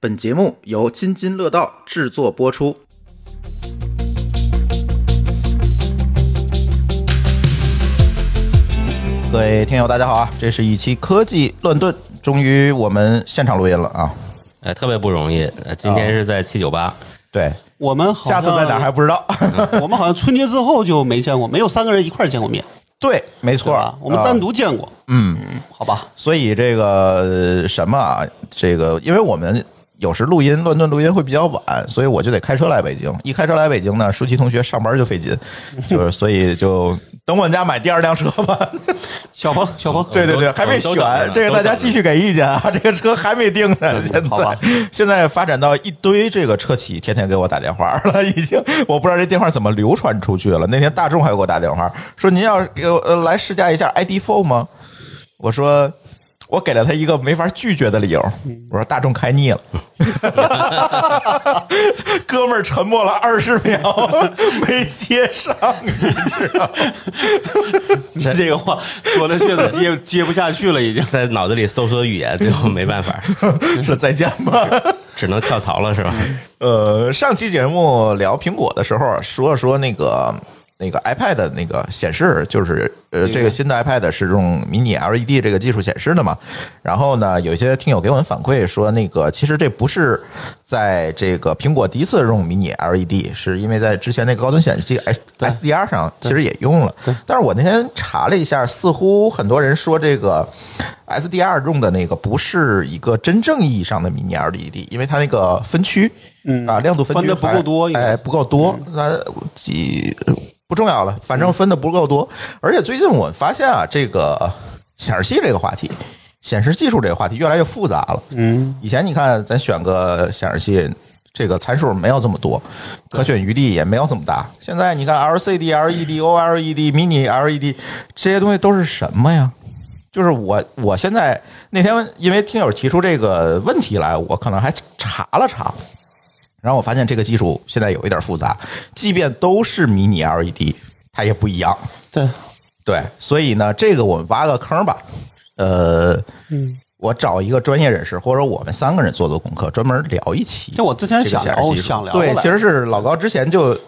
本节目由津津乐道制作播出。各位听友，大家好啊！这是一期科技乱炖，终于我们现场录音了啊！哎，特别不容易。呃今天是在七九八，对，我们好像下次在哪儿还不知道。我们好像春节之后就没见过，没有三个人一块儿见过面，对，没错对吧？，我们单啊独见过，嗯，好吧？所以这个呃什么啊，这个因为我们有时录音乱炖录音会比较晚，所以我就得开车来北京。一开车来北京呢，舒淇同学上班就费劲，就是所以就等我们家买第二辆车吧。小鹏，小鹏，对对对，还没选这个大家继续给意见啊。这个车还没定呢，现在现在发展到一堆这个车企天天给我打电话了，已经我不知道这电话怎么流传出去了。那天大众还给我打电话说您要给我呃来试驾一下 ID4 吗？我说。我给了他一个没法拒绝的理由，我说大众开腻了，哥们儿沉默了二十秒，没接上，你知道？你这个话说的确实接接不下去了，已经。在脑子里搜索语言，最后没办法，说再见吧。只能跳槽了，是吧？呃，上期节目聊苹果的时候，说了说那个那个 iPad 的那个显示，就是呃，这个新的 iPad 是用迷你 LED 这个技术显示的嘛。然后呢，有一些听友给我们反馈说，那个其实这不是在这个苹果第一次用迷你 LED，是因为在之前那个高端显示器 S SDR 上其实也用了。但是我那天查了一下，似乎很多人说这个 SDR 用的那个不是一个真正意义上的迷你 LED，因为它那个分区，嗯。啊，亮度分区分得不够多哎，不够多，那几不重要了，反正分的不够多。而且最近我发现啊，这个显示器这个话题，显示技术这个话题越来越复杂了。嗯，以前你看，咱选个显示器，这个参数没有这么多，可选余地也没有这么大。现在你看 LCD、LED、OLED、Mini LED 这些东西都是什么呀？就是我，我现在那天因为听友提出这个问题来，我可能还查了查，然后我发现这个技术现在有一点复杂，即便都是迷你 LED，它也不一样。对，对，所以呢，这个我们挖个坑吧。呃，嗯，我找一个专业人士，或者我们三个人做做功课，专门聊一期。就我之前想对，其实是老高之前就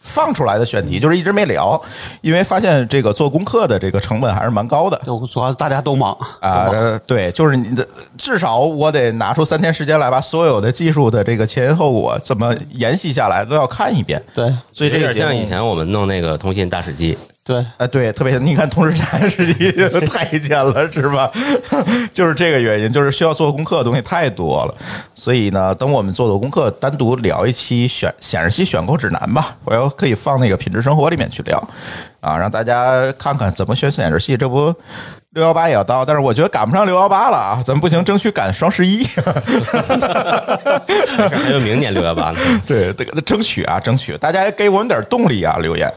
放出来的选题，就是一直没聊，因为发现这个做功课的这个成本还是蛮高的。就主要大家都忙啊、呃对，就是你的，至少我得拿出三天时间来，把所有的技术的这个前因后果怎么沿袭下来都要看一遍。对所以这个像以前我们弄那个通信大使机，对，呃，对，特别你看同时产实际就太监了，是吧？就是这个原因，就是需要做功课的东西太多了，所以呢，等我们做做功课，单独聊一期选显示器选购指南吧，我要可以放那个品质生活里面去聊啊，让大家看看怎么选显示器。这不六幺八也要到，但是我觉得赶不上六幺八了啊，咱们不行，争取赶双十一。还有明年六幺八呢。对，这个争取啊，争取，大家给我们点动力啊！留言，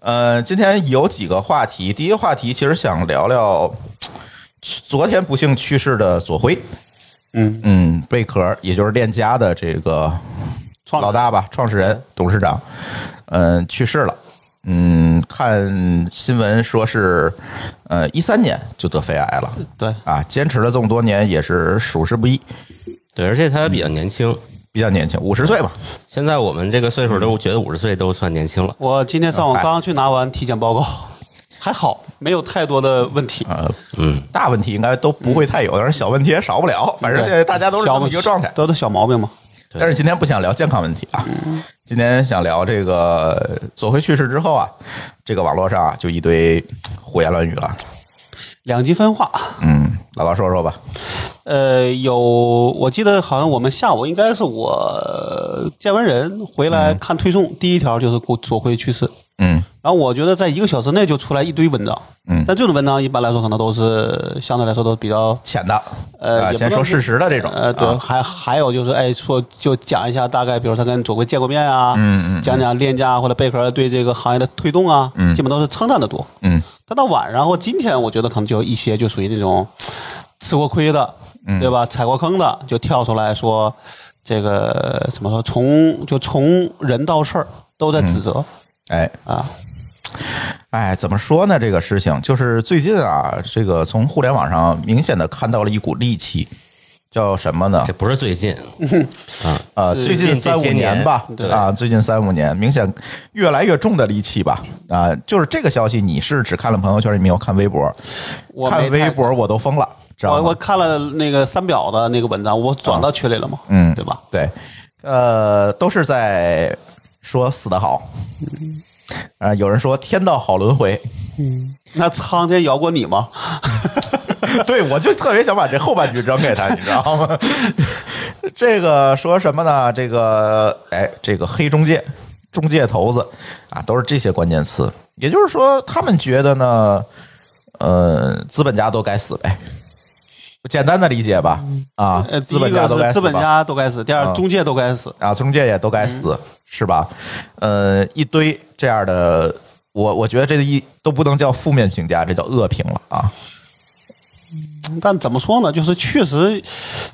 呃，今天有几个话题，第一个话题其实想聊聊昨天不幸去世的左晖，嗯嗯，贝壳，也就是链家的这个创老大吧，创始人、董事长，嗯、去世了。嗯，看新闻说是，呃，一三年就得肺癌了对，啊，坚持了这么多年也是属实不易，对，而且他比较年轻，比较年轻，五十岁吧，现在我们这个岁数都觉得五十岁都算年轻了。我今天上午嗨刚去拿完体检报告，还好，没有太多的问题。呃，嗯，大问题应该都不会太有，但是小问题也少不了。反正现在大家都是这么一个状态。都是小毛病嘛。但是今天不想聊健康问题啊，今天想聊这个左晖去世之后啊，这个网络上啊就一堆胡言乱语了。两极分化，嗯，老高说说吧。呃，有，我记得好像我们下午应该是我见完人回来看推送，第一条就是左左晖去世，嗯。然后我觉得在一个小时内就出来一堆文章，嗯，但这种文章一般来说可能都是相对来说都比较浅的，呃啊，先说事实的这种，呃，对，啊。还还有就是，哎，说就讲一下大概，比如他跟左晖见过面啊，嗯嗯讲讲链家或者贝壳对这个行业的推动啊，嗯基本都是称赞的多。嗯。但到晚上或今天，我觉得可能就一些就属于那种吃过亏的，嗯。对吧？踩过坑的，就跳出来说这个怎么说，从就从人到事儿都在指责、哎啊。哎，怎么说呢？这个事情就是最近啊，这个从互联网上明显的看到了一股戾气，叫什么呢这？不是最近，呃，是最近三五年吧，对啊，最近三五年，明显越来越重的戾气吧，啊，就是这个消息，你是只看了朋友圈，你没有看微博，看微博我都疯了，知道我我？看了那个三表的那个文章，我转到群里了嘛，嗯对吧？对，呃，都是在说死得好，啊，有人说天道好轮回，嗯那苍天饶过你吗？对，我就特别想把这后半句扔给他，你知道吗？这个说什么呢？这个，哎，这个黑中介、中介头子啊，都是这些关键词。也就是说，他们觉得呢，呃，资本家都该死呗，简单的理解吧？啊资本家都该资本家都该死，第二啊中介都该死。啊，中介也都该死，是吧？呃，一堆这样的，我我觉得这一都不能叫负面评价，这叫恶评了啊。但怎么说呢？就是确实，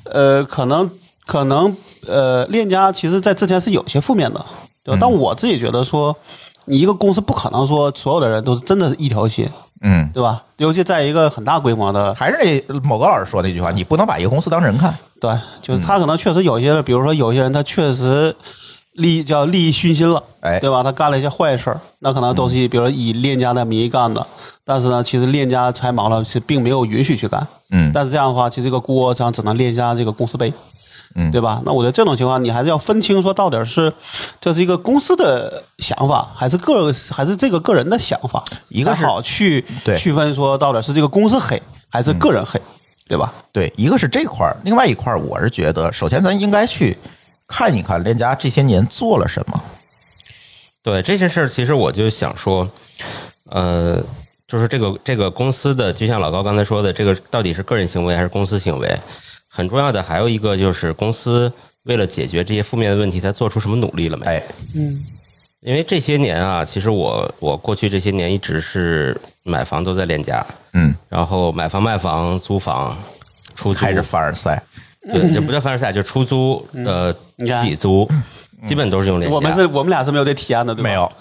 呃，可能可能呃，链家其实在之前是有些负面的，对吧？但我自己觉得说，你一个公司不可能说所有的人都是真的是一条心，嗯，对吧？尤其在一个很大规模的，还是那某个老师说那句话，你不能把一个公司当人看。对，就是他可能确实有一些，比如说有些人他确实利叫利益熏心了，哎对吧？他干了一些坏事儿，那可能都是以比如说以链家的名义干的，但是呢，其实链家才忙了是并没有允许去干，嗯但是这样的话，其实这个锅这样只能链家这个公司背。嗯对吧？那我觉得这种情况，你还是要分清，说到底是这是一个公司的想法，还是个还是这个个人的想法，一个好去区分说到底是这个公司黑还是个人黑，对吧？对，一个是这块儿，另外一块儿，我是觉得，首先咱应该去看一看链家这些年做了什么。对这些事儿，其实我就想说，呃，就是这个这个公司的，就像老高刚才说的，这个到底是个人行为还是公司行为？很重要的还有一个就是公司为了解决这些负面的问题，它做出什么努力了没？哎，因为这些年啊，其实我我过去这些年一直是买房都在链家，嗯，然后买房卖房租房出租还是凡尔赛，对，这不叫凡尔赛，就出租呃自己租，基本都是用链家。我们是我们俩是没有这体验的，对吧？没有，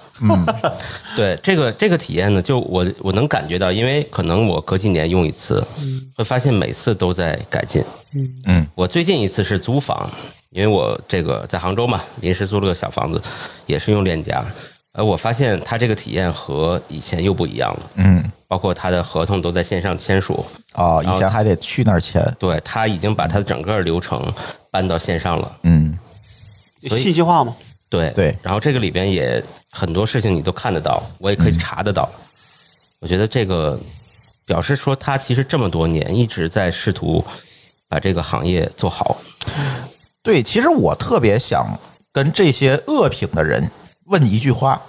对这个这个体验呢，就我我能感觉到，因为可能我隔几年用一次，会发现每次都在改进。嗯，我最近一次是租房，因为我这个在杭州嘛，临时租了个小房子，也是用链家。呃，我发现它这个体验和以前又不一样了，嗯，包括它的合同都在线上签署，哦，以前还得去那儿签，对，他已经把他的整个流程搬到线上了。嗯，信息化吗。对对然后这个里边也很多事情你都看得到，我也可以查得到。我觉得这个表示说他其实这么多年一直在试图把这个行业做好。对，其实我特别想跟这些恶评的人问一句话：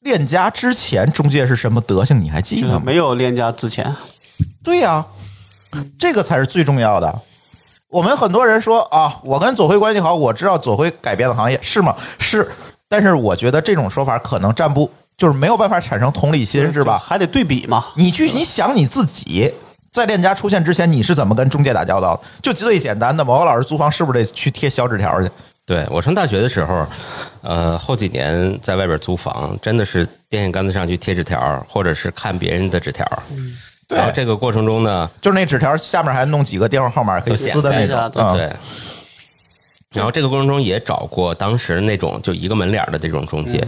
链家之前中介是什么德行？你还记得吗？没有链家之前，对呀、这个才是最重要的。我们很多人说啊，我跟左晖关系好，我知道左晖改变了行业，是吗？是，但是我觉得这种说法可能站不，就是没有办法产生同理心，是吧？还得对比嘛。你去，你想你自己在链家出现之前，你是怎么跟中介打交道的？就最简单的，某个老师租房是不是得去贴小纸条去？对我上大学的时候，呃，后几年在外边租房，真的是电线杆子上去贴纸条，或者是看别人的纸条。对然后这个过程中呢，就是那纸条下面还弄几个电话号码可以撕的那显示啊种。嗯，对。然后这个过程中也找过当时那种就一个门脸的这种中介，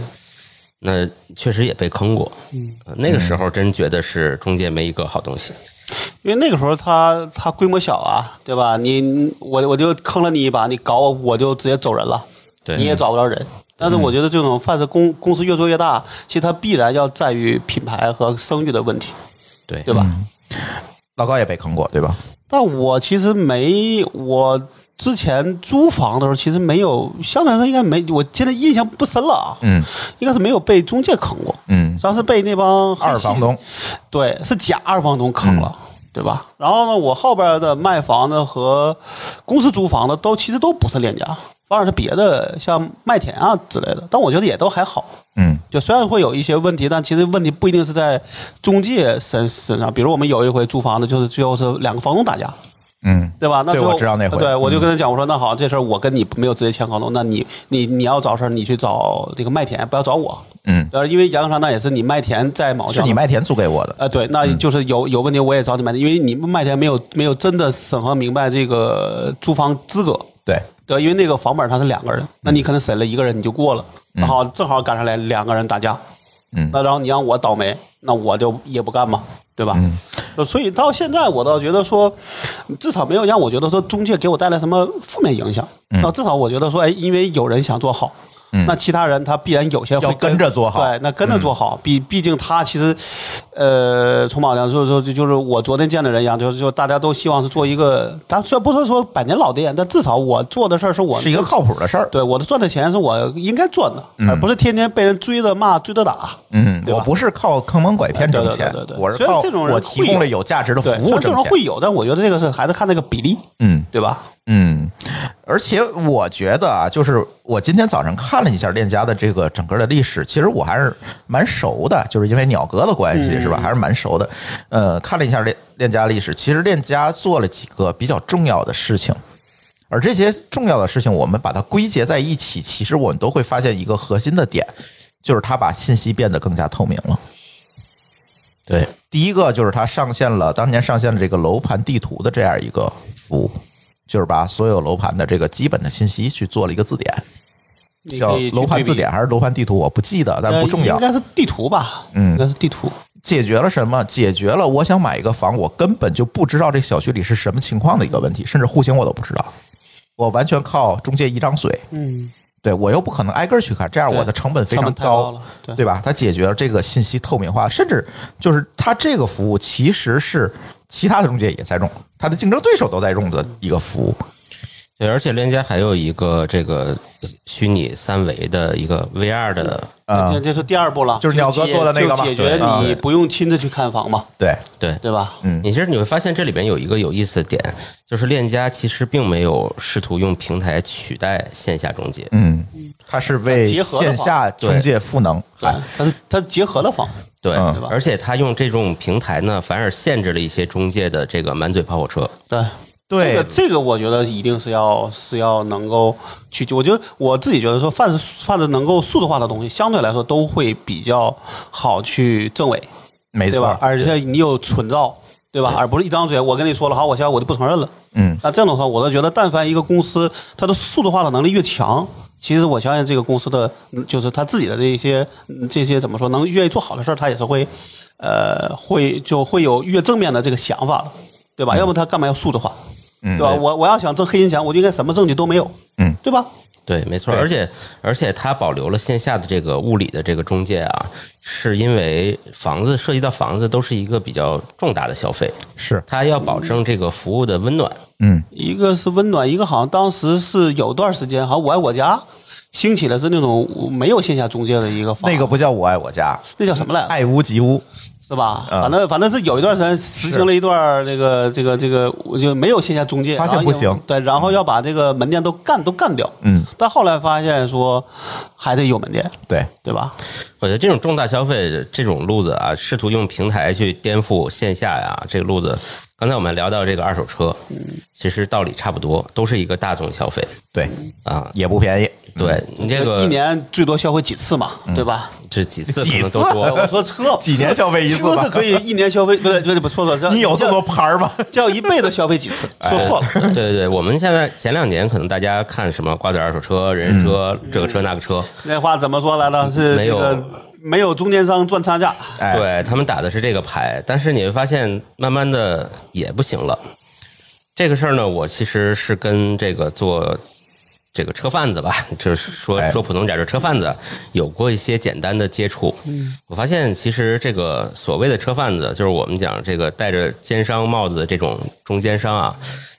那确实也被坑过。嗯，那个时候真觉得是中介没一个好东西。因为那个时候他他规模小啊，对吧？你我我就坑了你一把，你搞我我就直接走人了，对你也找不着人。但是我觉得这种凡是公公司越做越大，其实它必然要在于品牌和声誉的问题，对。对吧？老高也被坑过，对吧？但我其实没我之前租房的时候，其实没有，相对来说应该没，我现在印象不深了啊，嗯。应该是没有被中介坑过，嗯，主要是被那帮二房东，对，是假二房东坑了，嗯。对吧？然后呢，我后边的卖房的和公司租房的都其实都不是链家，反而是别的，像麦田啊之类的。但我觉得也都还好。嗯就虽然会有一些问题，但其实问题不一定是在中介身身上。比如我们有一回租房子，就是最后是两个房东打架，嗯，对吧？那对我知道那回对我就嗯跟他讲，我说那好，这事儿我跟你没有直接签合同，那你你你要找事儿，你去找这个麦田，不要找我。嗯，呃，因为杨商那也是你麦田在毛是你麦田租给我的，呃，对，那就是有有问题我也找你麦田，因为你们麦田没有没有真的审核明白这个租房资格。对，对，因为那个房本它是两个人，那你可能审了一个人你就过了，嗯正好正好赶上来两个人打架，嗯那然后你让我倒霉，那我就也不干嘛，对吧？所以到现在我倒觉得说，至少没有让我觉得说中介给我带来什么负面影响，嗯那至少我觉得说，哎，因为有人想做好。那其他人他必然有些会要跟着做好嗯对，那跟着做好，毕毕竟他其实，呃，从某讲说说，就就是我昨天见的人一样，就是就大家都希望是做一个，咱虽然不是说百年老店，但至少我做的事儿是我是一个靠谱的事儿。对我的赚的钱是我应该赚的，而不是天天被人追着骂、追着打。嗯，我不是靠坑蒙拐骗挣钱对对对对，对我是靠虽然这种人我提供了有价值的服务挣钱。种会有，但我觉得这个是还是看那个比例，嗯对吧？嗯，而且我觉得啊，就是我今天早上看了一下链家的这个整个的历史，其实我还是蛮熟的，就是因为鸟哥的关系，是吧？还是蛮熟的。呃，看了一下链链家历史，其实链家做了几个比较重要的事情。而这些重要的事情，我们把它归结在一起，其实我们都会发现一个核心的点，就是它把信息变得更加透明了。对，第一个就是它上线了，当年上线了这个楼盘地图的这样一个服务，就是把所有楼盘的这个基本的信息去做了一个字典，叫楼盘字典还是楼盘地图，我不记得，但不重要呃应。该是地图吧？嗯应该是地图。解决了什么？解决了我想买一个房，我根本就不知道这小区里是什么情况的一个问题，甚至户型我都不知道，我完全靠中介一张嘴。嗯，对我又不可能挨个儿去看，这样我的成本非常高了，对对吧？它解决了这个信息透明化，甚至就是它这个服务其实是其他的中介也在用，它的竞争对手都在用的一个服务。对，而且链家还有一个这个虚拟三维的一个 VR 的，啊这这是第二步了，就是鸟哥做的那个嘛。就解决你不用亲自去看房嘛，对，对，对吧？嗯。你其实你会发现这里边有一个有意思的点，就是链家其实并没有试图用平台取代线下中介，嗯，它是为结合线下中介赋能。对，它是它是结合了房，对，嗯对吧而且他用这种平台呢，反而限制了一些中介的这个满嘴跑火车。对。对这个，这个我觉得一定是要是要能够去，我觉得我自己觉得说，凡是凡是能够数字化的东西，相对来说都会比较好去证伪，没错吧？，而且你有存照，对吧？而不是一张嘴我跟你说了好，我现在我就不承认了。嗯，那这样的话，我都觉得，但凡一个公司它的数字化的能力越强，其实我相信这个公司的，嗯就是他自己的这一些嗯这些怎么说，能愿意做好的事儿，他也是会，呃，会就会有越正面的这个想法的，对吧？要不他干嘛要数字化？嗯对吧？我我要想挣黑心钱，我就应该什么证据都没有，嗯，对吧？对，没错，而且而且他保留了线下的这个物理的这个中介啊，是因为房子涉及到房子都是一个比较重大的消费，是，他要保证这个服务的温暖。嗯，一个是温暖，一个好像当时是有段时间，好像我爱我家兴起的是那种没有线下中介的一个房，那个不叫我爱我家，那叫什么来着？爱屋及乌。是吧？嗯反正反正是有一段时间实行了一段这个这个这个，就没有线下中介，发现然后不行对，然后要把这个门店都干都干掉。嗯，但后来发现说还得有门店，对，对吧？我觉得这种重大消费这种路子啊，试图用平台去颠覆线下呀，这个路子，刚才我们聊到这个二手车，其实道理差不多，都是一个大众消费对，啊。也不便宜。对你这个一年最多消费几次嘛，对吧？这几次可几次能都多哎，我说车几年消费一次吧车是可以一年消费，不对不对不错错，这你有这么多牌儿吗？叫一辈子消费几次？说错了，对对对，我们现在前两年可能大家看什么瓜子二手车、人车、这个车那个车，那话怎么说来着？是没有这个没有中间商赚差价，哎，对他们打的是这个牌，但是你会发现，慢慢的也不行了。这个事儿呢，我其实是跟这个做这个车贩子吧，就是说哎说普通点，就是车贩子有过一些简单的接触。嗯，我发现其实这个所谓的车贩子，就是我们讲这个戴着奸商帽子的这种中间商啊，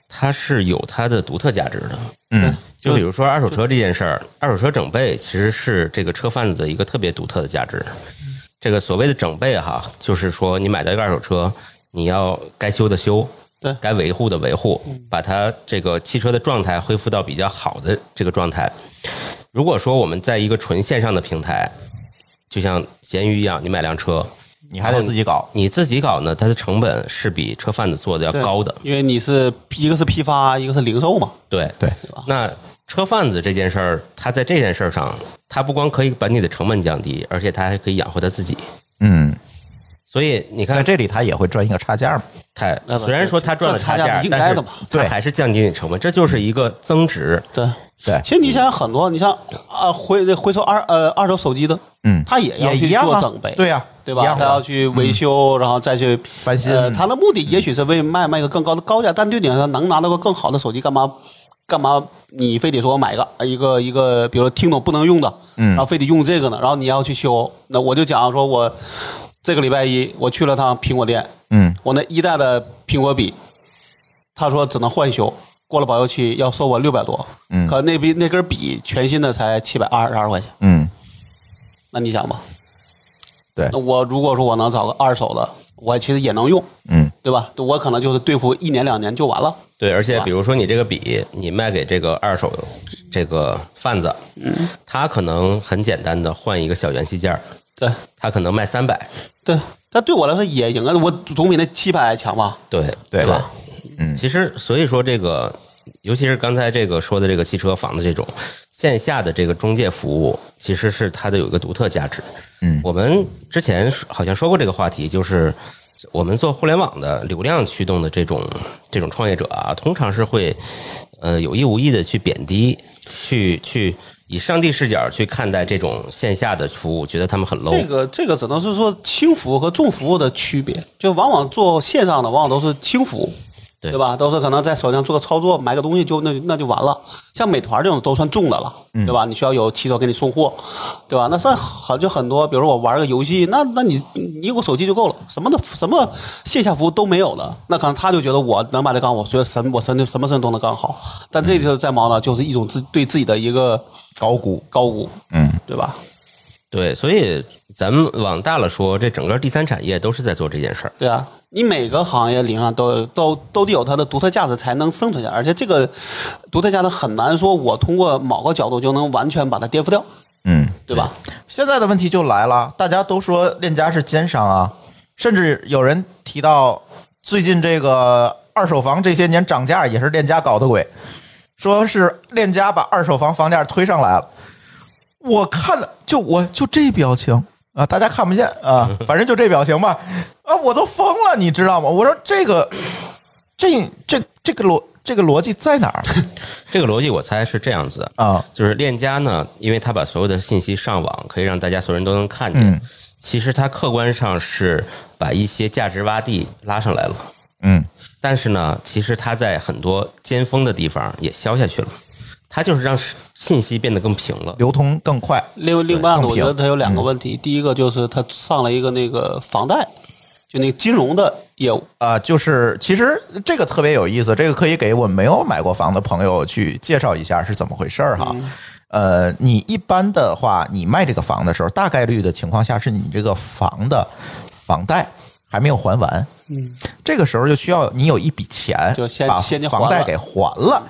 它是有它的独特价值的。嗯，就比如说二手车这件事儿，二手车整备其实是这个车贩子的一个特别独特的价值。这个所谓的整备哈，就是说你买到一个二手车，你要该修的修，对该维护的维护，把它这个汽车的状态恢复到比较好的这个状态。如果说我们在一个纯线上的平台，就像闲鱼一样，你买辆车，你还得自己搞。你自己搞呢，它的成本是比车贩子做的要高的。因为你是一个是批发，一个是零售嘛。对对，那车贩子这件事儿，他在这件事儿上，他不光可以把你的成本降低，而且他还可以养活他自己。嗯，所以你看，在这里他也会赚一个差价嘛。他那虽然说他赚了差价应该的嘛对他还是降低你成本，这就是一个增值。对，对，其实你想想很多，你像啊回回收二呃二手手机的，嗯他也要去也一样啊做整备，对呀对吧？他要去维修，然后再去翻新呃，他的目的也许是为卖卖个更高的高价，但对你来说能拿到个更好的手机，干嘛干嘛？你非得说我买个一个一个，比如说听懂不能用的，嗯然后非得用这个呢，然后你要去修，那我就讲说我这个礼拜一我去了趟苹果店，嗯。我那一代的苹果笔，他说只能换修，过了保修期要收我六百多，嗯。可那笔那根笔全新的才七百二十二块钱，嗯，那你想吧，对。那我如果说我能找个二手的，我其实也能用，嗯。对吧？我可能就是对付一年两年就完了，对，而且比如说你这个笔，你卖给这个二手这个贩子，嗯，他可能很简单的换一个小元器件儿，对。他可能卖三百，对，但对我来说也赢啊，我总比那七百强吧，对。对吧？嗯。其实所以说这个，尤其是刚才这个说的这个汽车房的这种线下的这个中介服务，其实是它的有一个独特价值。嗯我们之前好像说过这个话题，就是我们做互联网的流量驱动的这种这种创业者啊，通常是会呃有意无意的去贬低，去去以上帝视角去看待这种线下的服务，觉得他们很 low。这个这个只能是说轻服务和重服务的区别，就往往做线上的往往都是轻服务。对对吧？都是可能在手上做个操作，买个东西就那那就完了。像美团这种都算重的了，嗯对吧？你需要有骑手给你送货，对吧？那算很就很多，比如说我玩个游戏，那那你你有个手机就够了，什么的什么线下服务都没有了。那可能他就觉得我能把这干好，我觉得什么我什么什么事都能干好。但这就是在忙呢，就是一种自对自己的一个高估。高估，嗯对吧？对，所以咱们往大了说，这整个第三产业都是在做这件事儿。对啊，你每个行业里上都都都得有它的独特价值才能生存下来，而且这个独特价值很难说，我通过某个角度就能完全把它颠覆掉，嗯，对吧？现在的问题就来了，大家都说链家是奸商啊，甚至有人提到最近这个二手房这些年涨价也是链家搞的鬼，说是链家把二手房房价推上来了。我看了，就我就这表情啊，大家看不见啊，反正就这表情吧，啊，我都疯了，你知道吗？我说这个，这这这个逻这个逻辑在哪儿 这个逻辑我猜是这样子，啊？就是链家呢，因为他把所有的信息上网，可以让大家所有人都能看见。嗯其实他客观上是把一些价值洼地拉上来了，嗯但是呢，其实他在很多尖峰的地方也消下去了。它就是让信息变得更平了。流通更快，另另外呢，我觉得它有两个问题，第一个就是它上了一个那个房贷，就那个金融的业务，啊、就是其实这个特别有意思，这个可以给我们没有买过房的朋友去介绍一下是怎么回事儿哈。呃，你一般的话，你卖这个房的时候，大概率的情况下是你这个房的房贷还没有还完，嗯，这个时候就需要你有一笔钱，就先把房贷给还了，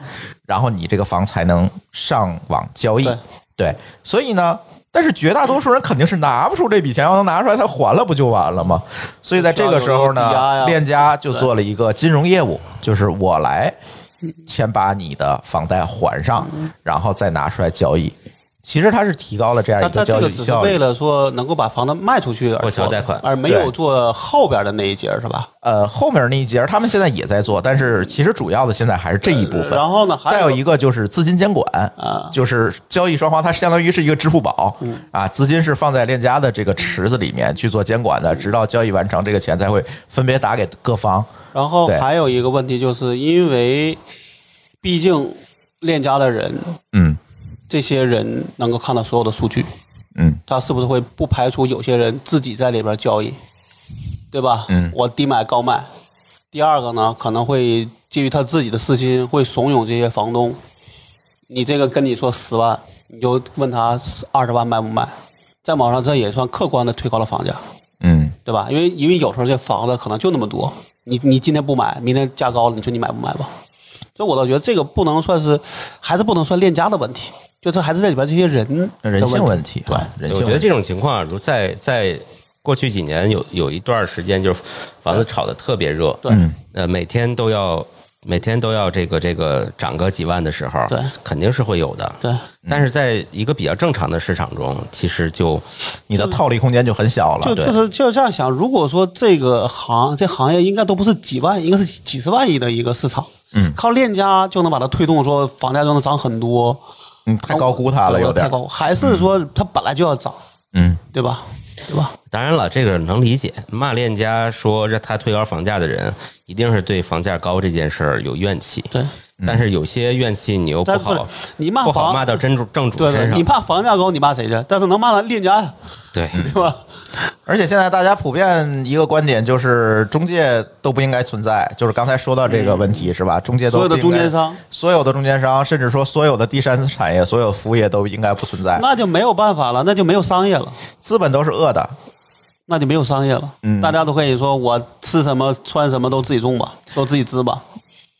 然后你这个房才能上网交易。对对，所以呢，但是绝大多数人肯定是拿不出这笔钱，要能拿出来，他还了不就完了吗？所以在这个时候呢，链家就做了一个金融业务，就是我来先把你的房贷还上，然后再拿出来交易。其实它是提高了这样它一个交它这个只是易效率。为了说能够把房子卖出去而做贷款而没有做后边的那一节是吧？呃，后面那一节他们现在也在做，但是其实主要的现在还是这一部分。然后呢，还再有一个就是资金监管啊就是交易双方它相当于是一个支付宝，啊，资金是放在链家的这个池子里面去做监管的，直到交易完成，这个钱才会分别打给各方。然后还有一个问题，就是因为毕竟链家的人，嗯这些人能够看到所有的数据，嗯他是不是会不排除有些人自己在里边交易，对吧？嗯我低买高卖。第二个呢，可能会基于他自己的私心，会怂恿这些房东，你这个跟你说十万，你就问他二十万卖不卖？在网上这也算客观的推高了房价。嗯对吧？因为因为有时候这房子可能就那么多，你你今天不买，明天价高了，你说你买不买吧？所以我倒觉得这个不能算是，还是不能算链家的问题，就这还是在里边这些人人性问问题，对，啊人性问题。我觉得这种情况，如在在过去几年有有一段时间，就是房子炒的特别热，对。呃，每天都要每天都要这个这个涨个几万的时候，对，肯定是会有的。对，但是在一个比较正常的市场中，其实就你的套利空间就很小了。就就是就这样想，如果说这个行这行业应该都不是几万，应该是几十万亿的一个市场，嗯，靠链家就能把它推动，说房价就能涨很多，嗯，太高估他了，有点太。高，还是说他本来就要涨，嗯，对吧？对吧？当然了，这个能理解。骂链家说让他推高房价的人，一定是对房价高这件事儿有怨气。对，但是有些怨气你又不好，你骂房不好骂到真主正主对对，身上你。骂房价高，你骂谁去？但是能骂到链家呀，对，对吧？而且现在大家普遍一个观点就是，中介都不应该存在。就是刚才说到这个问题，是吧？中介都所有的中间商，所有的中间商，甚至说所有的第三产业、所有服务业都应该不存在。那就没有办法了，那就没有商业了。资本都是恶的，那就没有商业了，嗯大家都可以说我吃什么穿什么都自己种吧，都自己织吧，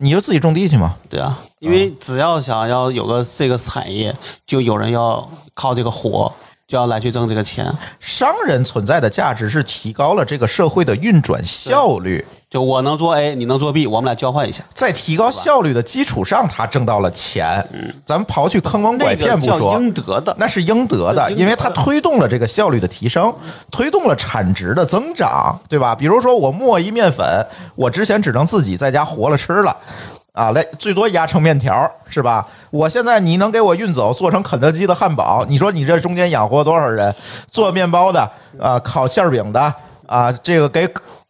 你就自己种地去嘛。对啊，因为只要想要有个这个产业，就有人要靠这个火，就要来去挣这个钱。商人存在的价值是提高了这个社会的运转效率，就我能做 A，你能做 B，我们俩交换一下，在提高效率的基础上，他挣到了钱。嗯咱们刨去坑蒙拐骗不说，应得的。那是应得的，是应得的因为它推动了这个效率的提升，推动了产值的增长，对吧？比如说我磨一面粉，我之前只能自己在家活了吃了。啊，来最多压成面条是吧？我现在你能给我运走，做成肯德基的汉堡，你说你这中间养活多少人？做面包的啊，烤馅儿饼的啊，这个给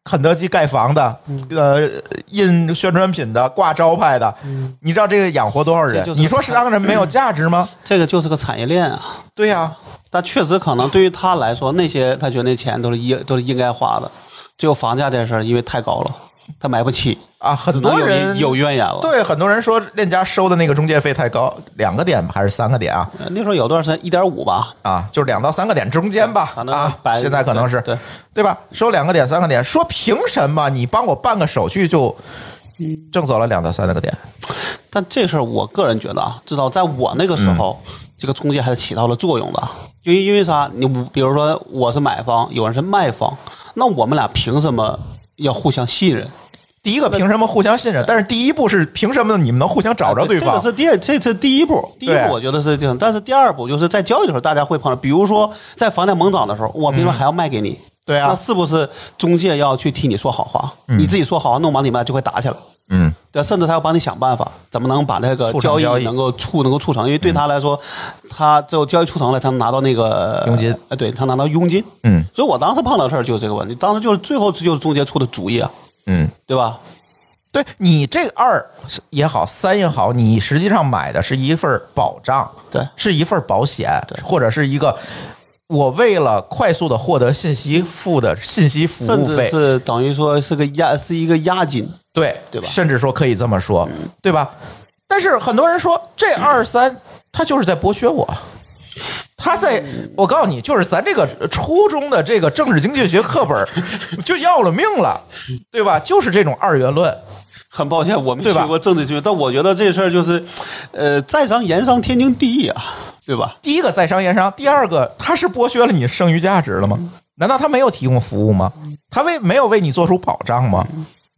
肯德基盖房的，呃，印宣传品的，挂招牌的，你知道这个养活多少人你说？是你说商人没有价值吗？这个就是个产业链啊。对呀、但确实可能对于他来说，那些他觉得那钱都是应都是应该花的，只有房价这事儿因为太高了，他买不起，啊，很多人有怨言了。对很多人说链家收的那个中介费太高，两个点还是三个点啊？呃，那时候有段时间一点五吧，啊，就是两到三个点中间吧啊百，现在可能是对对吧？收两个点三个点，说凭什么你帮我办个手续就挣走了两到三个点？但这事儿我个人觉得啊，至少在我那个时候，嗯这个中介还是起到了作用的。就因为啥？你比如说我是买方，有人是卖方，那我们俩凭什么要互相信任？第一个凭什么互相信任？但是第一步是凭什么你们能互相找着对方这个？是第二，这是第一步。第一步我觉得是这样，但是第二步就是在交易的时候，大家会碰到，比如说在房价猛涨的时候，我凭什么还要卖给你？对啊那是不是中介要去替你说好话？你自己说好话，弄完你们俩就会打起来。嗯，对，甚至他要帮你想办法，怎么能把那个交易能够促能够促成？因为对他来说，他只有交易促成了，才能拿到那个佣金。呃，对他拿到佣金。嗯所以我当时碰到事儿就是这个问题，当时就是最后就是中介出的主意啊，嗯，对吧？对你这二也好，三也好，你实际上买的是一份保障，对是一份保险对，或者是一个我为了快速的获得信息付的信息服甚至务费，是等于说是个押是一个押金，对对吧？嗯甚至说可以这么说，对吧？但是很多人说这二三他就是在剥削我。他在，我告诉你，就是咱这个初中的这个政治经济学课本 就要了命了，对吧？就是这种二元论，很抱歉，我没学过政治学，但我觉得这事儿就是，呃，在商言商，天经地义啊，对吧？第一个在商言商，第二个他是剥削了你剩余价值了吗？难道他没有提供服务吗？他为没有为你做出保障吗？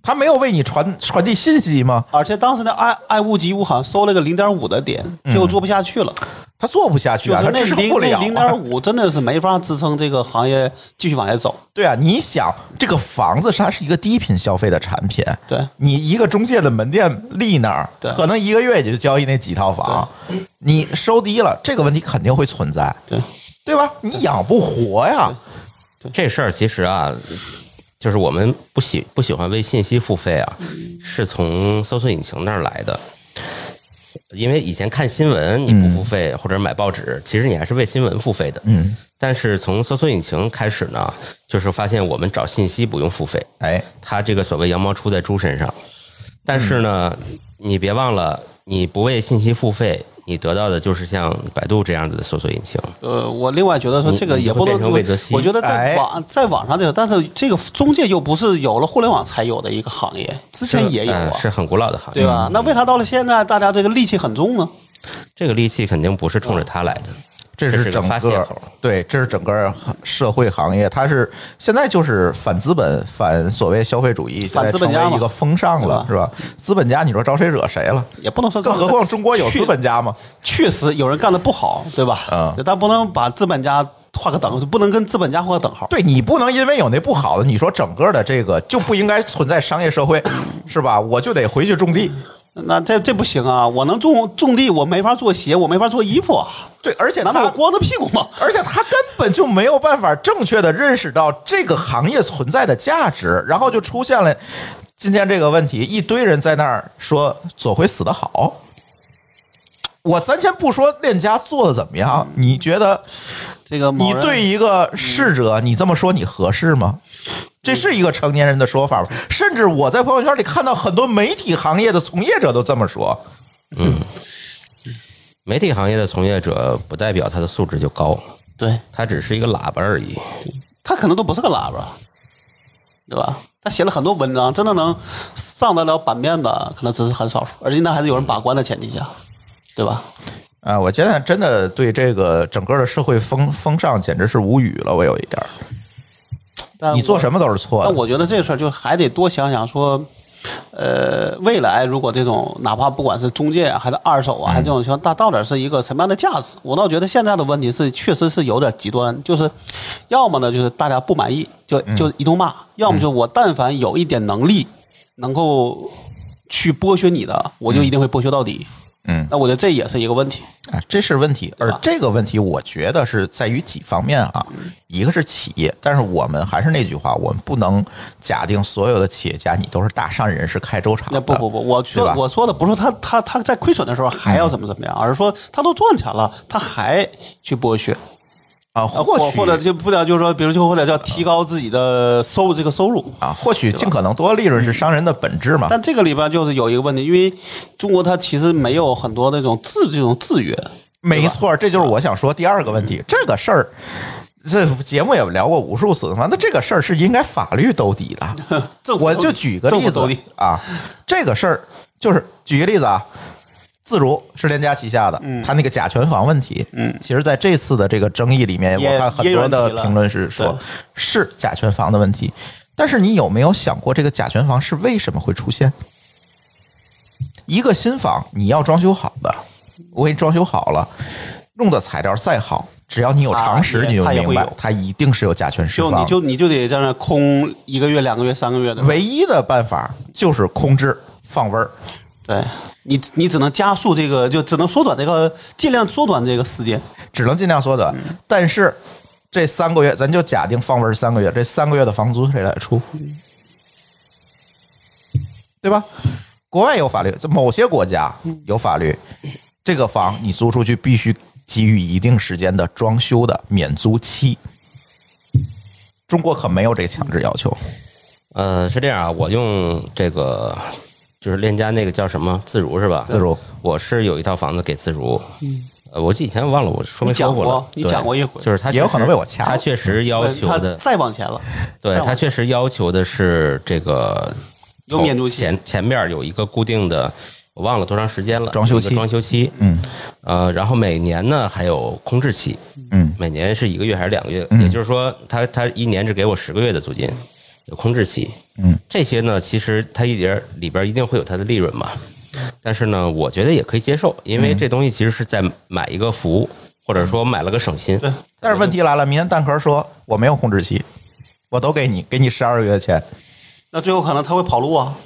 他没有为你传传递信息吗？而且当时的爱爱屋及乌好像收了个零点五的点，结果做不下去了，他做不下去啊，他支撑不了、零那零点啊。五真的是没法支撑这个行业继续往下走。对啊，你想这个房子它是一个低频消费的产品，对你一个中介的门店立那儿，可能一个月也就交易那几套房，你收低了，这个问题肯定会存在，对，对吧？你养不活呀，这事儿其实啊，就是我们不喜不喜欢为信息付费啊，是从搜索引擎那儿来的。因为以前看新闻你不付费，或者买报纸，其实你还是为新闻付费的。嗯，但是从搜索引擎开始呢，就是发现我们找信息不用付费，哎，它这个所谓羊毛出在猪身上。但是呢，你别忘了，你不为信息付费，你得到的就是像百度这样子的搜索引擎。呃，我另外觉得说这个也不能成魏则西我觉得在哎网在网上这个，但是这个中介又不是有了互联网才有的一个行业，之前也有啊，呃是很古老的行业，对吧？那为啥到了现在大家这个戾气很重呢？这个戾气肯定不是冲着他来的。这是整个发泄口对，这是整个社会行业，它是现在就是反资本、反所谓消费主义，现反在资本家嘛成为一个风尚了，是吧？资本家，你说招谁惹谁了？也不能说，更何况中国有资本家吗？确实有人干的不好，对吧？嗯但不能把资本家画个等，不能跟资本家画个等号。对你不能因为有那不好的，你说整个的这个就不应该存在商业社会，是吧？我就得回去种地。那这这不行啊！我能种种地，我没法做鞋，我没法做衣服啊！对，而且他难道我光着屁股吗？而且他根本就没有办法正确的认识到这个行业存在的价值，然后就出现了今天这个问题，一堆人在那儿说左晖死得好。我咱先不说链家做的怎么样，你觉得这个你对一个逝者你这么说你合适吗？这是一个成年人的说法吗？甚至我在朋友圈里看到很多媒体行业的从业者都这么说。嗯媒体行业的从业者不代表他的素质就高，对他只是一个喇叭而已。他可能都不是个喇叭，对吧？他写了很多文章，真的能上得了版面的，可能只是很少数，而且那还是有人把关的前提下，对吧？啊，我现在真的对这个整个的社会风风尚简直是无语了，我有一点儿。但你做什么都是错的。但我觉得这事儿就还得多想想说，呃，未来如果这种哪怕不管是中介啊，还是二手啊，还是这种情况，它到底是一个什么样的价值？我倒觉得现在的问题是确实是有点极端，就是要么呢就是大家不满意就就一通骂，要么就我但凡有一点能力能够去剥削你的，我就一定会剥削到底。嗯，那我觉得这也是一个问题。啊，这是问题，而这个问题，我觉得是在于几方面啊。一个是企业，但是我们还是那句话，我们不能假定所有的企业家你都是大善人，是开粥厂的。那不不不，我说我说的不是他他他在亏损的时候还要怎么怎么样，而是说他都赚钱了，他还去剥削。啊，呃获取或或者就不了，就是说，比如就或者叫提高自己的收入这个收入。啊，获取尽可能多的利润是商人的本质嘛。但这个里边就是有一个问题，因为中国它其实没有很多那种制这种制约，没错，这就是我想说第二个问题。这个事儿，这节目也聊过无数次了嘛。那这个事儿是应该法律兜底的。我就举个例子啊，这个事儿就是举个例子啊，自如是链家旗下的，嗯他那个甲醛房问题，嗯，其实在这次的这个争议里面，我看很多的评论是说是甲醛房的问题，但是你有没有想过这个甲醛房是为什么会出现？一个新房你要装修好的，我给你装修好了，用的材料再好，只要你有常识，你就明白它一定是有甲醛释放。就你就你就得在那空一个月、两个月、三个月的。唯一的办法就是空置放味儿。对你，你只能加速这个，就只能缩短这个，尽量缩短这个时间。只能尽量缩短。但是这三个月，咱就假定放味儿三个月，这三个月的房租谁来出？对吧？国外有法律，某些国家有法律，这个房你租出去必须给予一定时间的装修的免租期。中国可没有这个强制要求。呃，是这样啊，我用这个就是链家那个叫什么自如是吧？自如，我是有一套房子给自如。嗯，呃，我记以前忘了我说没你讲说过了，你讲过一回就是他也有可能被我掐了他确实要求的，再往前了，对他确实要求的是这个有免租期前前面有一个固定的，我忘了多长时间了，装修期装修期，嗯呃，然后每年呢还有空置期，嗯每年是一个月还是两个月？嗯也就是说，他他一年只给我十个月的租金，有空置期。嗯，这些呢，其实它一节里边一定会有它的利润嘛。但是呢，我觉得也可以接受，因嗯为这东西其实是在买一个服务，或者说买了个省心。对但是问题来了，明天蛋壳说我没有控制期，我都给你，给你十二个月的钱。那最后可能他会跑路啊？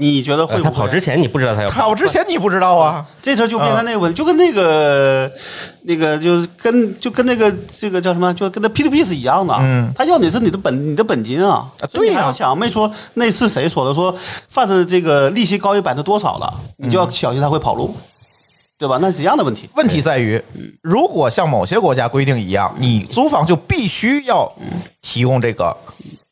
你觉得会呃，不会？他跑之前你不知道他要跑之前你不知道啊？这事儿就变成那个问题，就跟那个那个就是跟就跟那个这个叫什么，就跟那 P to P 是一样的。嗯，他要你是你的本你的本金啊。啊对呀想，没说那是谁说的，说凡是这个利息高于百分之多少了，你就要小心他会跑路，对吧？那是一样的问题。问题在于，如果像某些国家规定一样，你租房就必须要提供这个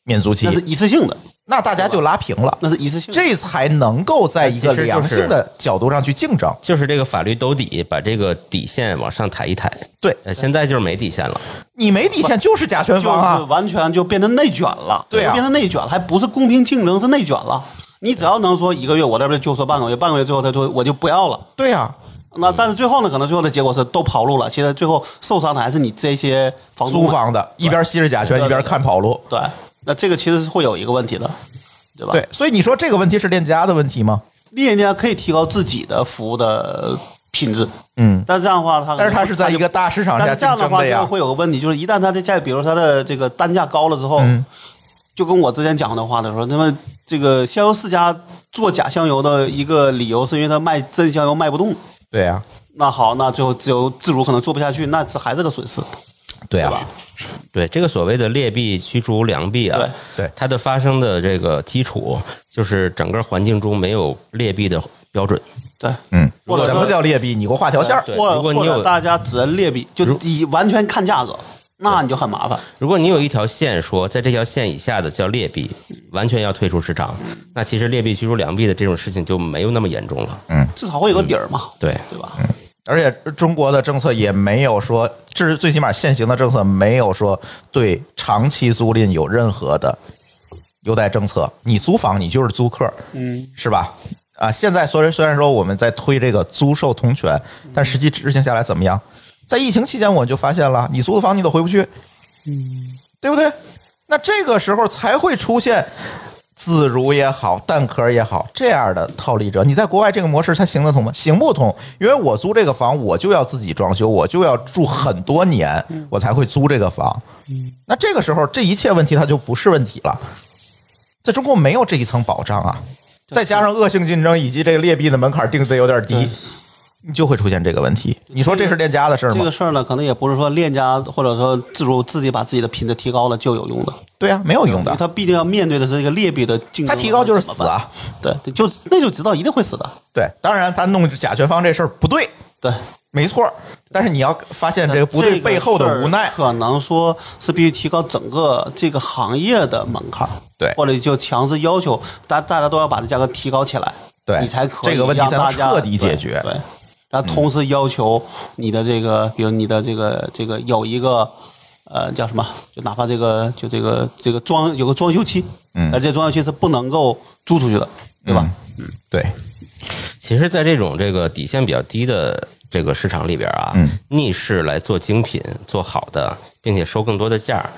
免租期那，是一次性的，那大家就拉平了，那是一次性。这才能够在一个良性的角度上去竞争。就是这个法律兜底，把这个底线往上抬一抬。对呃，现在就是没底线了。你没底线就是甲醛就是房啊，完全就变成内卷了，对啊变成内卷了，还不是公平竞争，是内卷了。你只要能说一个月我这边就说半个月，半个月最后他说我就不要了，对呀、那但是最后呢，可能最后的结果是都跑路了，其实最后受伤的还是你这些房租房的一边吸着甲醛一边看跑路。对，那这个其实是会有一个问题的，对吧？对，，所以你说这个问题是链家的问题吗？链家可以提高自己的服务的品质，嗯，但是这样的话，它但是它是在一个大市场但下竞是这样的话就争的呀。会有个问题，就是一旦它的价，比如它的这个单价高了之后，嗯就跟我之前讲的话的时候，那么这个香油世家做假香油的一个理由是因为它卖真香油卖不动。对呀，那好，那最后自由自主可能做不下去，那这还是个损失，对啊对吧，？对这个所谓的劣币驱逐良币啊，对对它的发生的这个基础就是整个环境中没有劣币的标准。对，嗯，什或者说么叫劣币？你给我画条线儿。对或或如果你有者大家只认劣币，就以完全看价格，那你就很麻烦。如果你有一条线说在这条线以下的叫劣币，完全要退出市场，那其实劣币驱逐良币的这种事情就没有那么严重了。嗯至少会有个底儿嘛，对，对吧？而且中国的政策也没有说，这是最起码现行的政策没有说对长期租赁有任何的优待政策。你租房，你就是租客，嗯，是吧？啊，现在虽然虽然说我们在推这个租售同权，但实际执行下来怎么样？在疫情期间，我就发现了，你租的房你都回不去，嗯，对不对？那这个时候才会出现自如也好，蛋壳也好这样的套利者。你在国外这个模式它行得通吗？行不通，因为我租这个房，我就要自己装修，我就要住很多年，我才会租这个房。那这个时候，这一切问题它就不是问题了。在中国没有这一层保障啊，再加上恶性竞争以及这个劣币的门槛定的有点低，你就会出现这个问题。你说这是链家的事儿吗这个？事儿呢，可能也不是说链家或者说自主自己把自己的品质提高了就有用的，对啊，没有用的。他必定要面对的是一个劣币的竞争。他提高就是死啊！对，就那就知道一定会死的。对，当然他弄甲醛方这事儿不对，对，没错。但是你要发现这个不对背后的无奈，可能说是必须提高整个这个行业的门槛儿，对或者就强制要求大大家都要把这价格提高起来，对你才可以这个问题才彻底解决对，对然后同时要求你的这个，比如你的这个这个有一个呃叫什么，就哪怕这个就这个这个装有个装修期，嗯而这装修期是不能够租出去的，对吧？嗯？对，其实，在这种这个底线比较低的这个市场里边啊，嗯逆势来做精品、做好的，并且收更多的价儿，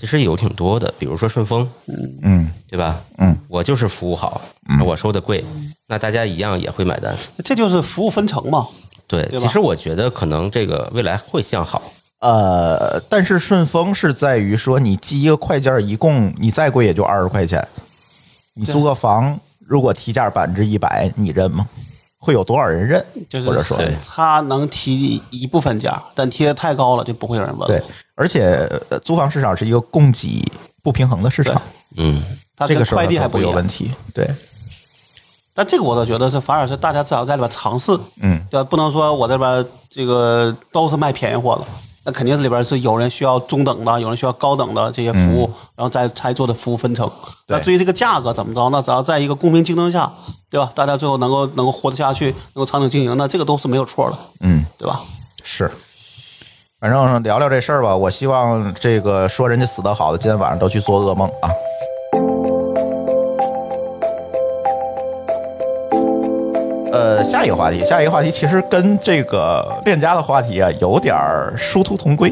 其实有挺多的。比如说顺丰，嗯对吧？嗯，我就是服务好，我收的贵，那大家一样也会买单。这就是服务分成嘛。对，对其实我觉得可能这个未来会向好。呃，但是顺丰是在于说，你寄一个快件，一共你再贵也就二十块钱，你租个房，如果提价百分之一百，你认吗？会有多少人认？就是或者说对他能提一部分价，但提的太高了就不会有人问了。对，而且呃租房市场是一个供给不平衡的市场，嗯，它这个快递还不有问。题。对，但这个我倒觉得是反而是大家至少在里边尝试，嗯，对吧？不能说我这边这个都是卖便宜货的，那肯定是里边是有人需要中等的，有人需要高等的这些服务，然后再才做的服务分成。那至于这个价格怎么着，那只要在一个公平竞争下，对吧？大家最后能够能够活得下去，能够长久经营，那这个都是没有错的，嗯，对吧？是。反正聊聊这事儿吧，我希望这个说人家死得好的，今天晚上都去做噩梦啊。呃，下一个话题，下一个话题其实跟这个链家的话题啊有点儿殊途同归。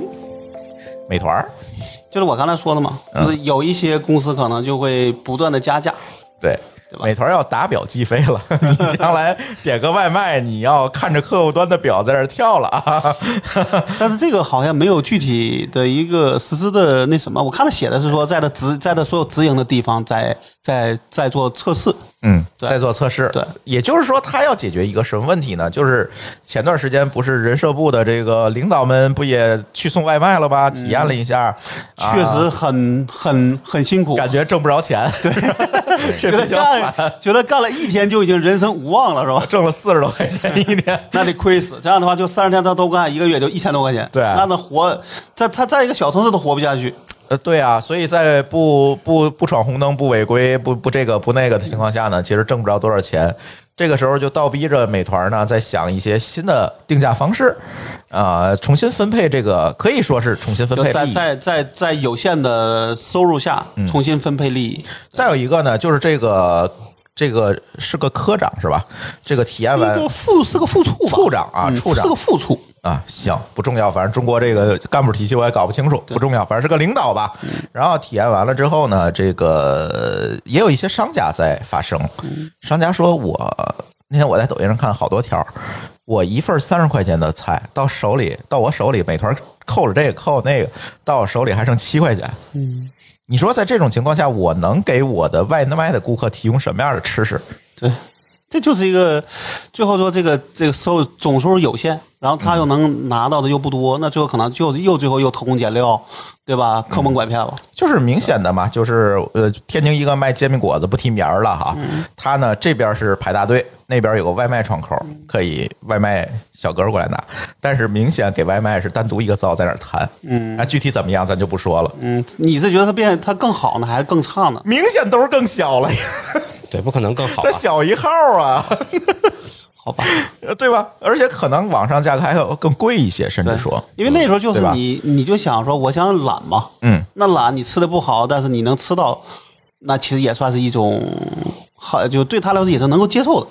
美团儿，就是我刚才说的嘛，嗯。就是有一些公司可能就会不断的加价，对，对吧美团要打表计费了，你将来点个外卖，你要看着客户端的表在这儿跳了啊。但是这个好像没有具体的一个实施的那什么，我看他写的是说，在他直在他所有直营的地方在在在做测试，嗯，在做测试。对，也就是说，他要解决一个什么问题呢？就是前段时间不是人社部的这个领导们不也去送外卖了吗？体验了一下，啊确实很很很辛苦，感觉挣不着钱，对，觉得干惨，觉得干了一天就已经人生无望了，是吧？挣了四十多块钱一天。那得亏死，这样的话就三十天他都干，一个月就一千多块钱，对那那活在他在一个小城市都活不下去，呃，对啊，所以在不不不闯红灯、不违规、不不这个不那个的情况下呢，其实挣不着多少钱。这个时候就倒逼着美团呢，在想一些新的定价方式，啊、重新分配这个可以说是重新分配利益。在在在在有限的收入下重新分配利益，再有一个呢，就是这个这个是个科长是吧？这个体验一完个副是个副处吧，处长啊嗯处长是个副处，啊，行，不重要，反正中国这个干部体系我也搞不清楚，不重要，反正是个领导吧。然后体验完了之后呢，这个也有一些商家在发声。商家说我那天我在抖音上看好多条，我一份三十块钱的菜到手里，到我手里，美团扣了这个扣那个，到我手里还剩七块钱。嗯，你说在这种情况下，我能给我的外卖的顾客提供什么样的吃食？对，这就是一个最后说这个这个收入总收入有限，然后他又能拿到的又不多，那最后可能就又最后又偷工减料，对吧？坑蒙拐骗了。就是明显的嘛，就是呃，天津一个卖煎饼果子不提名儿了哈，他呢这边是排大队，那边有个外卖窗口，可以外卖小哥过来拿，但是明显给外卖是单独一个灶在那儿摊，嗯，啊具体怎么样咱就不说了，嗯，你是觉得他变他更好呢，还是更差呢？明显都是更小了呀，对，不可能更好它啊。小一号啊，好吧，对吧？而且可能网上价格还要更贵一些，甚至说，因为那时候就是你你就想说，我想懒嘛，嗯，那懒你吃的不好，但是你能吃到，那其实也算是一种好，就对他来说也是能够接受的。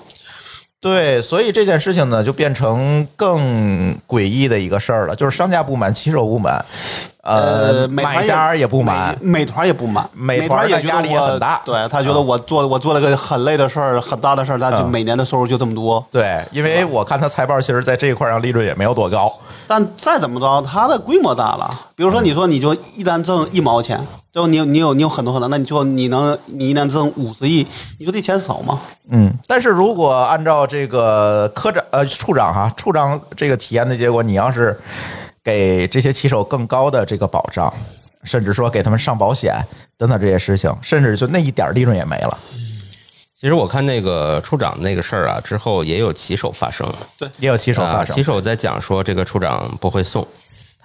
对，所以这件事情呢，就变成更诡异的一个事儿了，就是商家不满，骑手不满，呃，美团买家也不满，美美团也不满，美美团也压力也很大对他觉得我做我做了个很累的事儿，很大的事儿，他就嗯每年的收入就这么多。对，因为我看他财报，其实在这一块上利润也没有多高。但再怎么着，它的规模大了。比如说，你说你就一单挣一毛钱，最后你有你有你有很多很多，那你最后你能你一单挣五十亿，你说这钱少吗？嗯，但是如果按照这个科长呃处长哈处长这个体验的结果，你要是给这些骑手更高的这个保障，甚至说给他们上保险等等这些事情，甚至就那一点利润也没了，其实我看那个处长那个事儿啊，之后也有骑手发声，也有骑手发啊，生。骑手在讲说这个处长不会送，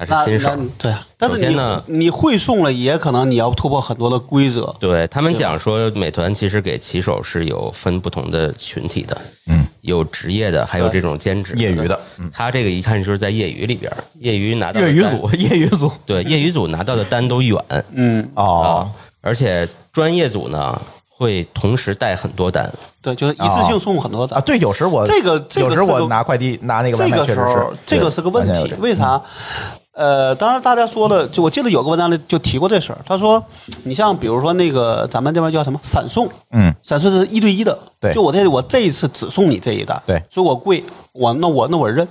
是新手。对啊，但是你首先呢你会送了，也可能你要突破很多的规则。对他们讲说，美团其实给骑手是有分不同的群体的，嗯，有职业的，还有这种兼职业余的。嗯他这个一看就是在业余里边，业余拿到业余组，业余组 对业余组拿到的单都远嗯，哦啊，，而且专业组呢会同时带很多单，对，就是一次性送很多单啊，对，有时我这个这个有时我拿快递拿那个外这卖确实是个时候，这个是个问题为啥？呃，当然大家说的，就我记得有个文章里就提过这事儿。他说，你像比如说那个咱们这边叫什么闪送，嗯，闪送是一对一的，对。就我这我这一次只送你这一单，对。所以我贵，我那我那我认，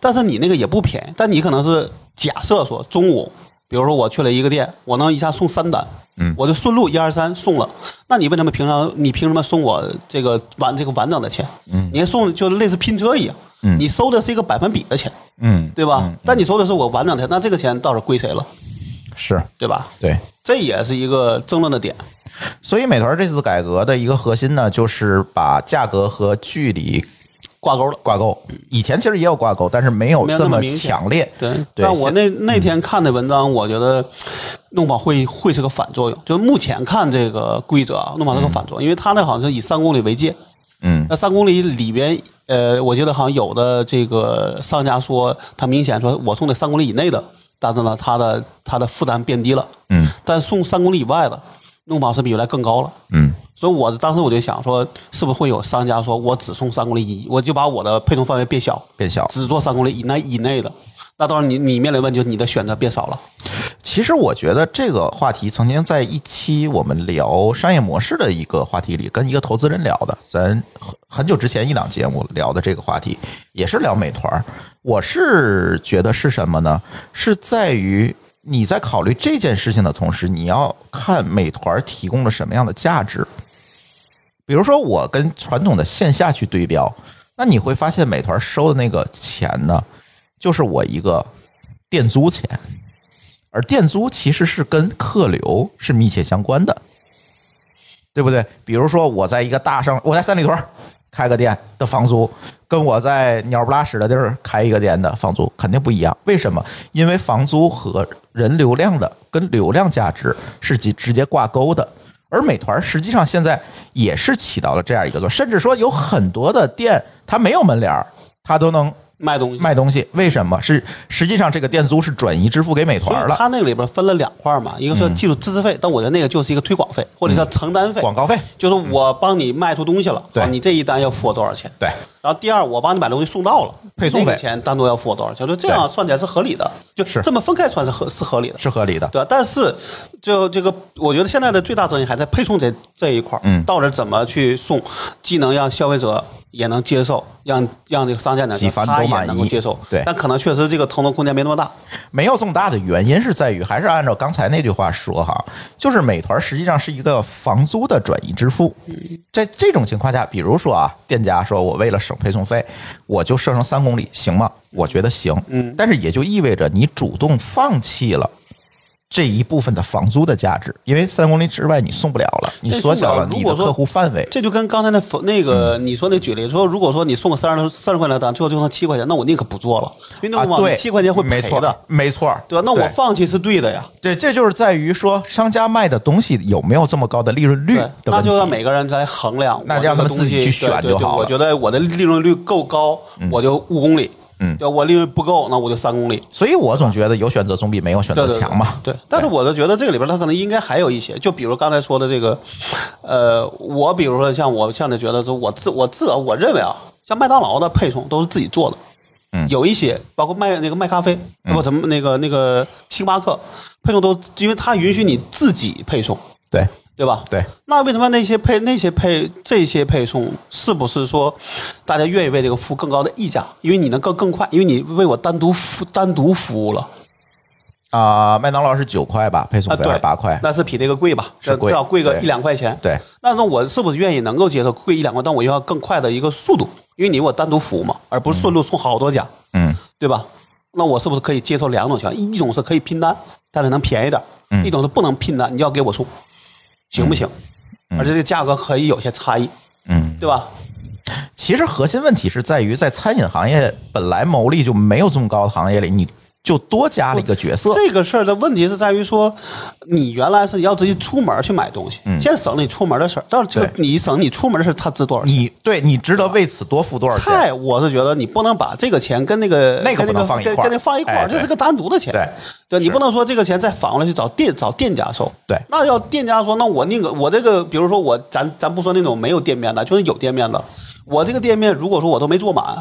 但是你那个也不便宜，但你可能是假设说中午，比如说我去了一个店，我能一下送三单，嗯，我就顺路一二三送了，那你为什么平常你凭什么送我这个完这个完整的钱？嗯，你还送就类似拼车一样，嗯，你收的是一个百分比的钱，嗯，对吧？但你收的是我完整的，那这个钱到底归谁了？是对吧？对。这也是一个争论的点。所以美团这次改革的一个核心呢，就是把价格和距离挂钩了。挂钩。以前其实也有挂钩，但是没有这么强烈。对，对但我那那天看的文章，我觉得弄宝会会是个反作用。就是目前看这个规则啊，弄宝是个反作用，因为它那好像是以三公里为界。嗯那三公里里边，呃，我觉得好像有的这个商家说，他明显说我送的三公里以内的，但是呢，他的他的负担变低了。嗯但送三公里以外的，弄法是比原来更高了。嗯所以我当时我就想说，是不是会有商家说我只送三公里以，我就把我的配送范围变小，变小。只做三公里以内以内的。那当然你，你面临问题就是你的选择变少了。其实我觉得这个话题曾经在一期我们聊商业模式的一个话题里，跟一个投资人聊的，咱很久之前一档节目聊的这个话题，也是聊美团。我是觉得是什么呢？是在于你在考虑这件事情的同时，你要看美团提供了什么样的价值。比如说，我跟传统的线下去对标，那你会发现美团收的那个钱呢，就是我一个店租钱。而店租其实是跟客流是密切相关的，对不对？比如说我在一个大商，我在三里屯开个店的房租，跟我在鸟不拉屎的地儿开一个店的房租肯定不一样。为什么？因为房租和人流量的跟流量价值是直直接挂钩的。而美团实际上现在也是起到了这样一个作用，甚至说有很多的店它没有门脸儿，它都能卖东西。卖东西，为什么是实际上这个店租是转移支付给美团了？它那个里边分了两块嘛，一个是技术支持费，但我觉得那个就是一个推广费或者叫承担费，广告费就是我帮你卖出东西了，对啊你这一单要付我多少钱？对，然后第二，我帮你把东西送到了，配送费钱单独要付我多少钱？就这样算起来是合理的，就是这么分开算是合是合理的，是合理的。对吧？但是就这个，我觉得现在的最大争议还在配送这这一块儿嗯到底怎么去送，既能让消费者也能接受，让让这个商家呢几番他也都满意能够接受，对但可能确实这个腾挪空间没那么大，没有这么大的原因是在于，还是按照刚才那句话说哈，就是美团实际上是一个房租的转移支付。在这种情况下，比如说啊，店家说我为了省配送费，我就设成三公里，行吗？我觉得行。嗯，但是也就意味着你主动放弃了。这一部分的房租的价值，因为三公里之外你送不了了，你缩小了你的客户范围。这就跟刚才那那个你说那举例说，如果说你送个三十三十块钱的单，最后就剩七块钱，那我宁可不做了，因为啊，那往对，七块钱会没错赔的，，没错，对吧？那我放弃是对的呀，对，这就是在于说商家卖的东西有没有这么高的利润率那就让每个人来衡量，那让他们自己去选就好了。我觉得我的利润率够高，我就五公里，嗯。对，我利润不够，那我就三公里。所以我总觉得有选择总比没有选择强嘛。对，但是我就觉得这个里边它可能应该还有一些，就比如刚才说的这个，呃，我比如说像我现在觉得说，我自我自我认为啊，像麦当劳的配送都是自己做的，嗯。有一些包括卖那个卖咖啡，包括什么那个那个星巴克配送都，因为它允许你自己配送，对对吧？对，那为什么那些配那些配这些配送，是不是说大家愿意为这个付更高的溢价？因为你能更更快，因为你为我单独服单独服务了啊、麦当劳是九块吧，配送啊，费是八块？那是比那个贵吧？是贵至少贵个一两块钱。对，那那我是不是愿意能够接受贵一两块，但我要更快的一个速度？因为你我单独服务嘛，而不是顺路送好多家，嗯，对吧？那我是不是可以接受两种情况？一种是可以拼单，但是能便宜点；嗯一种是不能拼单，你要给我送，行不行？而且这个价格可以有些差异，嗯，对吧？其实核心问题是在于，在餐饮行业本来毛利就没有这么高的行业里，你就多加了一个角色。这个事儿的问题是在于说，你原来是要自己出门去买东西，现在省了你出门的事儿。但是这个你省你出门的事儿，他值多少钱？你对你值得为此多付多少钱？菜，我是觉得你不能把这个钱跟那个那个不能跟跟放一块儿跟那放一块儿，哎这是个单独的钱。对对，你不能说这个钱再反过来去找店找店家收。对那要店家说，那我宁可我这个，比如说我咱咱不说那种没有店面的，就是有店面的，我这个店面如果说我都没坐满，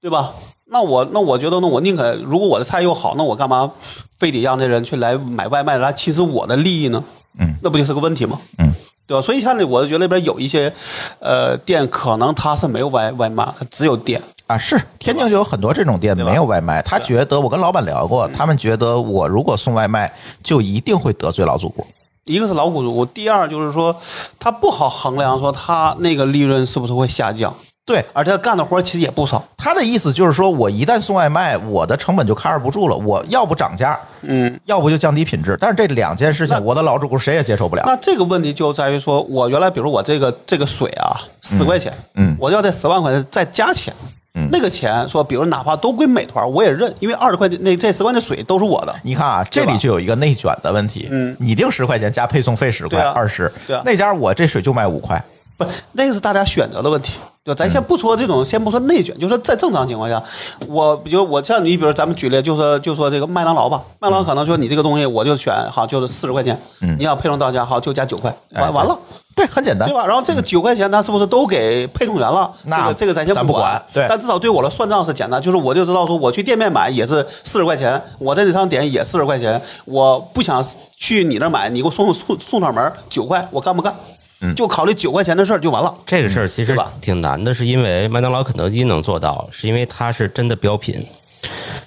对吧？那我那我觉得，那我宁可如果我的菜又好，那我干嘛非得让这人去来买外卖来侵蚀我的利益呢？嗯，那不就是个问题吗？嗯，对吧？所以现在我就觉得那边有一些呃店，可能他是没有外外卖，它只有店。啊，是天津就有很多这种店没有外卖，他觉得我跟老板聊过，他们觉得我如果送外卖，就一定会得罪老主顾。一个是老股主，第二就是说，他不好衡量说他那个利润是不是会下降，对，而且他干的活儿其实也不少。他的意思就是说，我一旦送外卖，我的成本就 cover 不住了，我要不涨价，嗯，要不就降低品质。但是这两件事情，我的老主顾谁也接受不了。那这个问题就在于说，我原来比如我这个这个水啊，十块钱，嗯我要在十万块钱再加钱。嗯那个钱说，比如哪怕都归美团，我也认，因为二十块钱那这十块钱水都是我的。你看啊，这里就有一个内卷的问题。嗯你定十块钱加配送费十块二十对啊，那家我这水就卖五块。不，那个是大家选择的问题，对吧？咱先嗯不说这种，先不说内卷，就说在正常情况下，我比如我像你，比如咱们举例，就说就说这个麦当劳吧，麦当劳可能说你这个东西我就选好就是四十块钱，嗯你要配送到家好就加九块，完完了。对，很简单对。吧？然后这个九块钱，他是不是都给配送员了？那这个这个咱先不管管对但至少对我的算账是简单，就是我就知道说，我去店面买也是四十块钱，我在这上点也四十块钱，我不想去你那买，你给我送送送上门九块，我干不干？就考虑九块钱的事儿就完了。这个事儿其实挺难的，是因为麦当劳、肯德基能做到，是因为它是真的标品，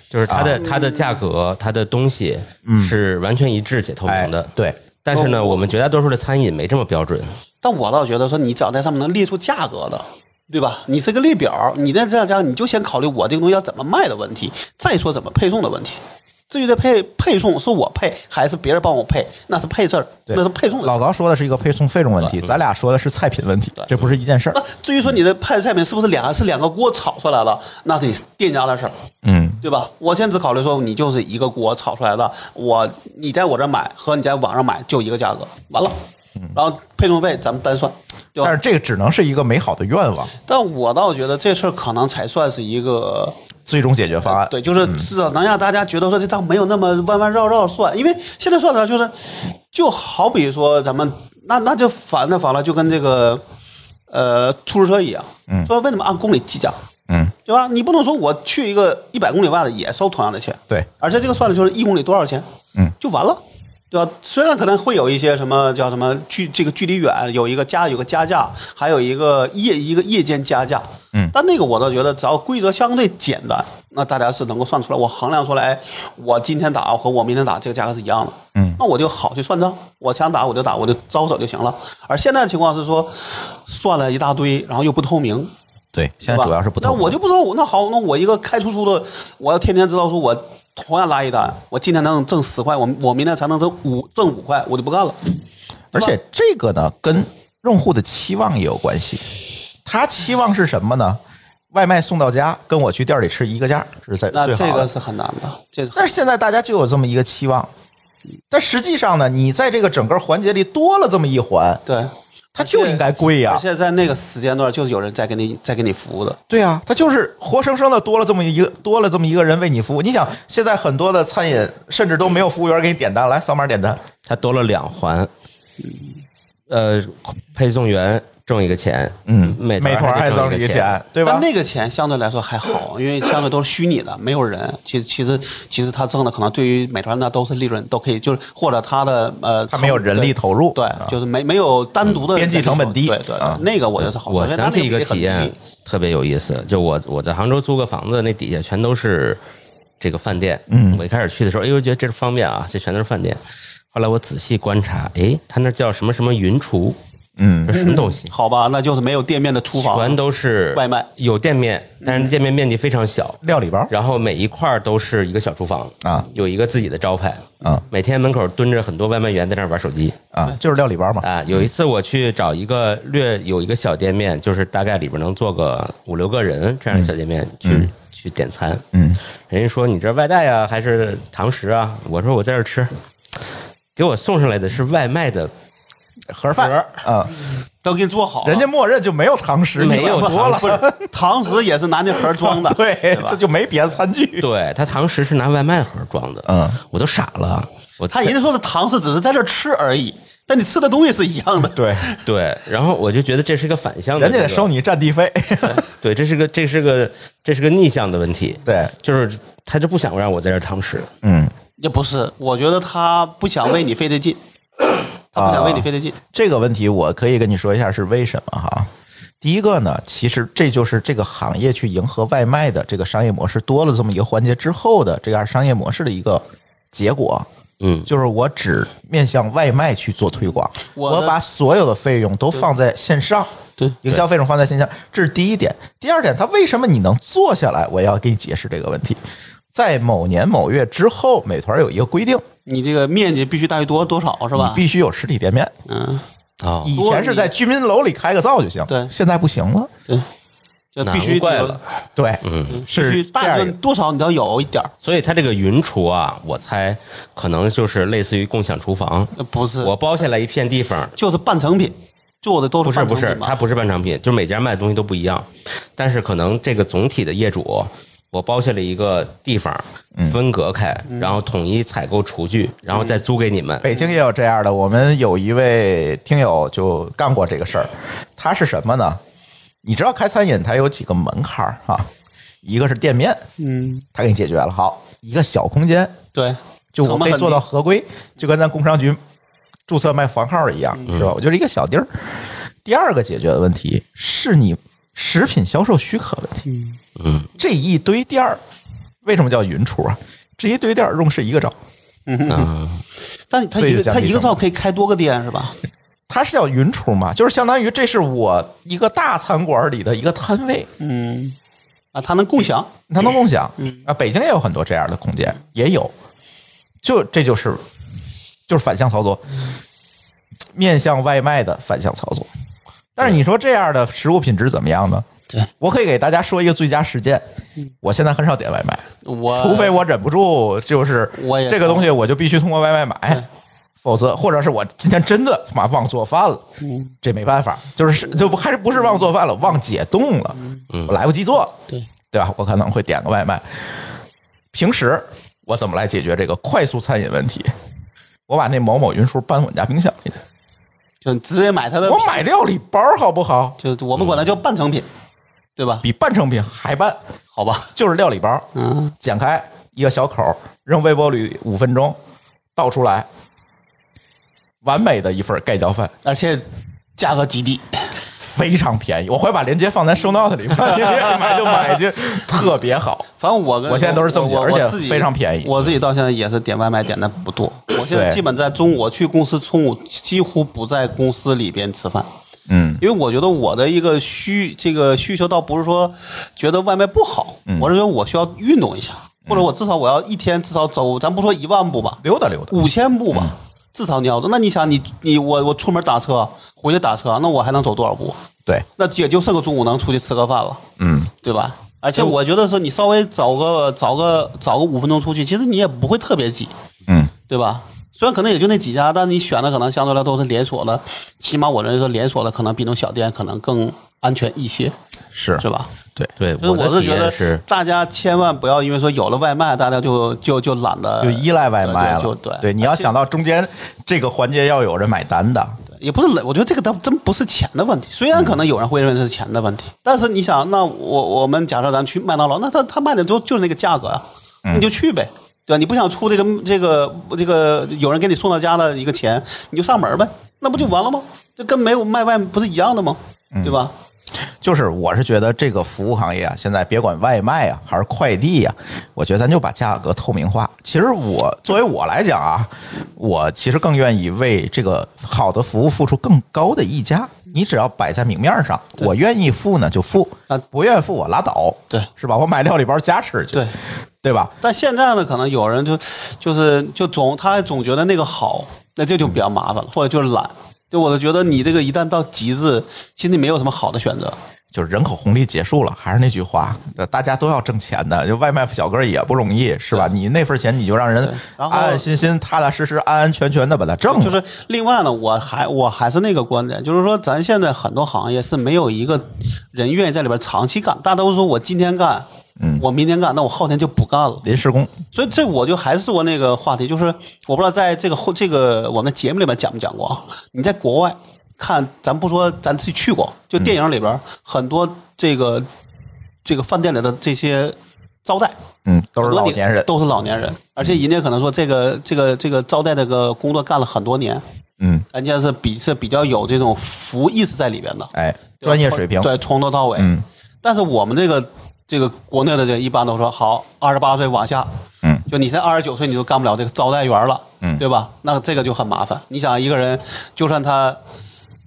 就是它的它的价格、它的东西是完全一致且透哎明的。，对，但是呢，我们绝大多数的餐饮没这么标准。但我倒觉得说，你只要在上面能列出价格的，对吧？你是个列表，你在这样讲，你就先考虑我这个东西要怎么卖的问题，再说怎么配送的问题。至于这配配送是我配还是别人帮我配，那是配字儿，对那是配送老高说的是一个配送费用问题，咱俩说的是菜品问题，这不是一件事儿那。至于说你的配菜品是不是两是两个锅炒出来了，那是你店家的事儿，嗯，对吧？我现在只考虑说你就是一个锅炒出来的，我你在我这儿买和你在网上买就一个价格，完了，然后配送费咱们单算，对吧但？是这个只能是一个美好的愿望。但我倒觉得这事儿可能才算是一个最终解决方案。对，就是至少能让大家觉得说这账没有那么弯弯绕绕算，因为现在算的就是，就好比说咱们那那就烦的烦了，就跟这个呃出租车一样，嗯，说为什么按公里计价？嗯，对吧？你不能说我去一个一百公里外的也收同样的钱，对，而且这个算的就是一公里多少钱，嗯，就完了。对吧？虽然可能会有一些什么叫什么距这个距离远，有一个加有个加价，还有一个夜一个夜间加价，嗯但那个我倒觉得只要规则相对简单，那大家是能够算出来，我衡量出来，哎我今天打和我明天打这个价格是一样的，嗯，那我就好去算账，我想打我就打，我就招手就行了。而现在的情况是说，算了一大堆，然后又不透明，对，现在主要是不透明那我就不知道，那好，那我一个开出租的，我要天天知道说我同样拉一单，我今天能挣十块，我我明天才能挣五挣五块，我就不干了。而且这个呢，跟用户的期望也有关系。他期望是什么呢？外卖送到家，跟我去店里吃一个价，这是在那。这个是很难的，这是但是现在大家就有这么一个期望，但实际上呢，你在这个整个环节里多了这么一环，对。它就应该贵呀而。且在那个时间段，就是有人在给你在给你服务的，对啊，它就是活生生的多了这么一个多了这么一个人为你服务。你想，现在很多的餐饮甚至都没有服务员给你点单，来扫码点单。它多了两环，呃，配送员挣一个钱，嗯，美美团还挣一个钱，对吧但？那个钱相对来说还好，因为相对都是虚拟的，没有人。其实其实其实他挣的可能对于美团那都是利润，都可以，就是或者他的呃，他没有人力投入对，啊就是没没有单独的边际成本低对对对啊，那个我觉得是好。我想起一个体验特别有意思，就我我在杭州租个房子，那底下全都是这个饭店。嗯，我一开始去的时候，哎呦，觉得这是方便啊，这全都是饭店。后来我仔细观察，哎，他那叫什么什么云厨，嗯。这什么东西？好吧，那就是没有店面的厨房，全都是外卖。有店面，但是店面面积非常小，料理包。然后每一块都是一个小厨房啊，有一个自己的招牌。啊，每天门口蹲着很多外卖员在那玩手机。啊，就是料理包嘛。啊。有一次我去找一个略有一个小店面，就是大概里边能坐个五六个人这样的小店面去去点餐，嗯，人家说你这外带啊还是堂食啊？我说我在这吃，给我送上来的是外卖的盒饭盒啊，都给你做好了，人家默认就没有堂食，没有多了。堂食也是拿那盒装的，对，吧这就没别的餐具。对他堂食是拿外卖盒装的，嗯，我都傻了，我他人家说的堂食只是在这吃而已，但你吃的东西是一样的。对，对，然后我就觉得这是一个反向的、人家得收。你占地费。对，这是个这是个这是个逆向的问题。对，就是他就不想让我在这儿堂食。嗯，也不是，我觉得他不想为你费这劲，他不想为你费这劲。这个问题我可以跟你说一下是为什么哈。第一个呢，其实这就是这个行业去迎合外卖的这个商业模式多了这么一个环节之后的这样商业模式的一个结果。嗯，就是我只面向外卖去做推广，我我把所有的费用都放在线上，对营销费用放在线下，这是第一点。第二点，它为什么你能做下来？我要给你解释这个问题。在某年某月之后，美团有一个规定，你这个面积必须大于多多少是吧？你？必须有实体店面。嗯，哦，以前是在居民楼里开个灶就行，对。现在不行了。对，就必须难怪了。对，嗯，是大这样多少你都要有一点儿，所以它这个云厨啊，我猜可能就是类似于共享厨房。呃不是，我包下来一片地方，就是半成品，做的都不是不是，它不是半成品，就每家卖的东西都不一样，但是可能这个总体的业主，我包下了一个地方，分隔开，然后统一采购厨具，然后再租给你们。北京也有这样的。我们有一位听友就干过这个事儿，他是什么呢？你知道开餐饮它有几个门槛儿啊？一个是店面，嗯，他给你解决了。好，一个小空间，对，就我可以做到合规，就跟咱工商局注册卖房号一样，嗯是吧？我就是一个小地儿。第二个解决的问题是你食品销售许可问题。嗯，这一堆店儿为什么叫云厨啊？这一堆店儿用是一个灶，啊，但他一个他一个灶可以开多个店是吧？它是叫云厨嘛，就是相当于这是我一个大餐馆里的一个摊位，嗯，啊，他能共享，它能共享。嗯啊，北京也有很多这样的空间，也有，就这就是就是反向操作，面向外卖的反向操作。但是你说这样的食物品质怎么样呢？对，我可以给大家说一个最佳实践。我现在很少点外卖，我除非我忍不住，就是我这个东西我就必须通过外卖买，否则或者是我今天真的妈忘做饭了，嗯这没办法，就是就不还是不是忘做饭了，忘解冻了，我来不及做。对，对吧？我可能会点个外卖。平时我怎么来解决这个快速餐饮问题？我把那某某云叔搬我家冰箱里去，就直接买它的，我买料理包好不好？就我们管它叫半成品，对吧？比半成品还半，好吧，就是料理包，嗯，剪开一个小口，扔微波炉五分钟，倒出来，完美的一份盖浇饭，而且价格极低，非常便宜。我会把链接放在 show note 里面，你愿意买就买去，特别好。反正我跟我现在都是这么我而且自己非常便宜我自己到现在也是点外卖点的不多，我现在基本在中午我去公司中午几乎不在公司里边吃饭。嗯，因为我觉得我的一个需这个需求倒不是说觉得外卖不好，嗯我是觉得我需要运动一下，或者我至少我要一天至少走，咱不说一万步吧，溜达溜达。五千步吧，至少你要走。那你想你你我我出门打车回去打车，那我还能走多少步？对，那也就剩个中午能出去吃个饭了，嗯，对吧？而且我觉得说你稍微找个找个找个五分钟出去，其实你也不会特别挤，嗯，对吧？虽然可能也就那几家，但你选的可能相对来都是连锁的，起码我认为说连锁的可能比那种小店可能更安全一些，是是吧？对，对，所以我我是觉得是，大家千万不要因为说有了外卖，大家就就就懒得就依赖外卖了。就就对对，你要想到中间这个环节要有人买单的，也不是懒，我觉得这个倒真不是钱的问题。虽然可能有人会认为是钱的问题，但是你想，那我我们假设咱去麦当劳，那他他卖的都就是那个价格啊，你就去呗，对吧？你不想出这个这个这个有人给你送到家的一个钱，你就上门呗，那不就完了吗？这跟没有卖外不是一样的吗？对吧？就是我是觉得这个服务行业啊，现在别管外卖啊还是快递呀、我觉得咱就把价格透明化。其实我作为我来讲啊，我其实更愿意为这个好的服务付出更高的溢价。你只要摆在明面上，我愿意付呢就付啊，不愿意付我拉倒，对是吧？我买料理包加吃去，对，对吧？但现在呢，可能有人就就是就总他总觉得那个好，那这就比较麻烦了，或者就是懒。就我就觉得你这个一旦到极致，其实你没有什么好的选择。就是人口红利结束了，还是那句话，呃大家都要挣钱的，就外卖小哥也不容易，是吧？你那份钱你就让人安安心心、踏踏实实、安安全全的把它挣了。就是另外呢，我还我还是那个观点，就是说咱现在很多行业是没有一个人愿意在里边长期干，大家都说我今天干，嗯，我明天干，那我后天就不干了。临时工，所以这我就还是说那个话题，就是我不知道在这个后这个我们节目里面讲没讲过啊？你在国外看，咱不说咱自己去过，就电影里边很多这个这个饭店里的这些招待，嗯，都是老年人，都是老年人，而且人家可能说这个这个这个招待这个工作干了很多年，嗯，人家是比是比较有这种服务意识在里边的，哎，专业水平，对，从头到尾。嗯，但是我们这个这个国内的这一般都说好，二十八岁往下，嗯，就你才二十九岁你都干不了这个招待员了，嗯对吧？那这个就很麻烦。你想一个人，就算他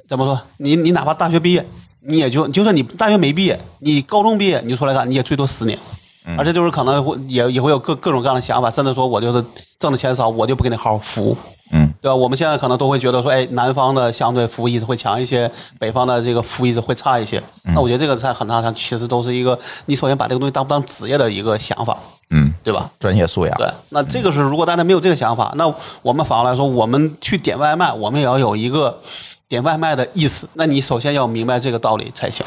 怎么说，你你哪怕大学毕业，你也就就算你大学没毕业，你高中毕业你就出来干，你也最多十年。嗯而且就是可能会也也会有各各种各样的想法，甚至说我就是挣的钱少，我就不给你好好服务，嗯，对吧？我们现在可能都会觉得说，哎，南方的相对服务意识会强一些，北方的这个服务意识会差一些。嗯那我觉得这个在很大上其实都是一个，你首先把这个东西当不当职业的一个想法，嗯，对吧？专业素养，对，那这个是如果大家没有这个想法，那我们反过来说，我们去点外卖，我们也要有一个点外卖的意思。那你首先要明白这个道理才行，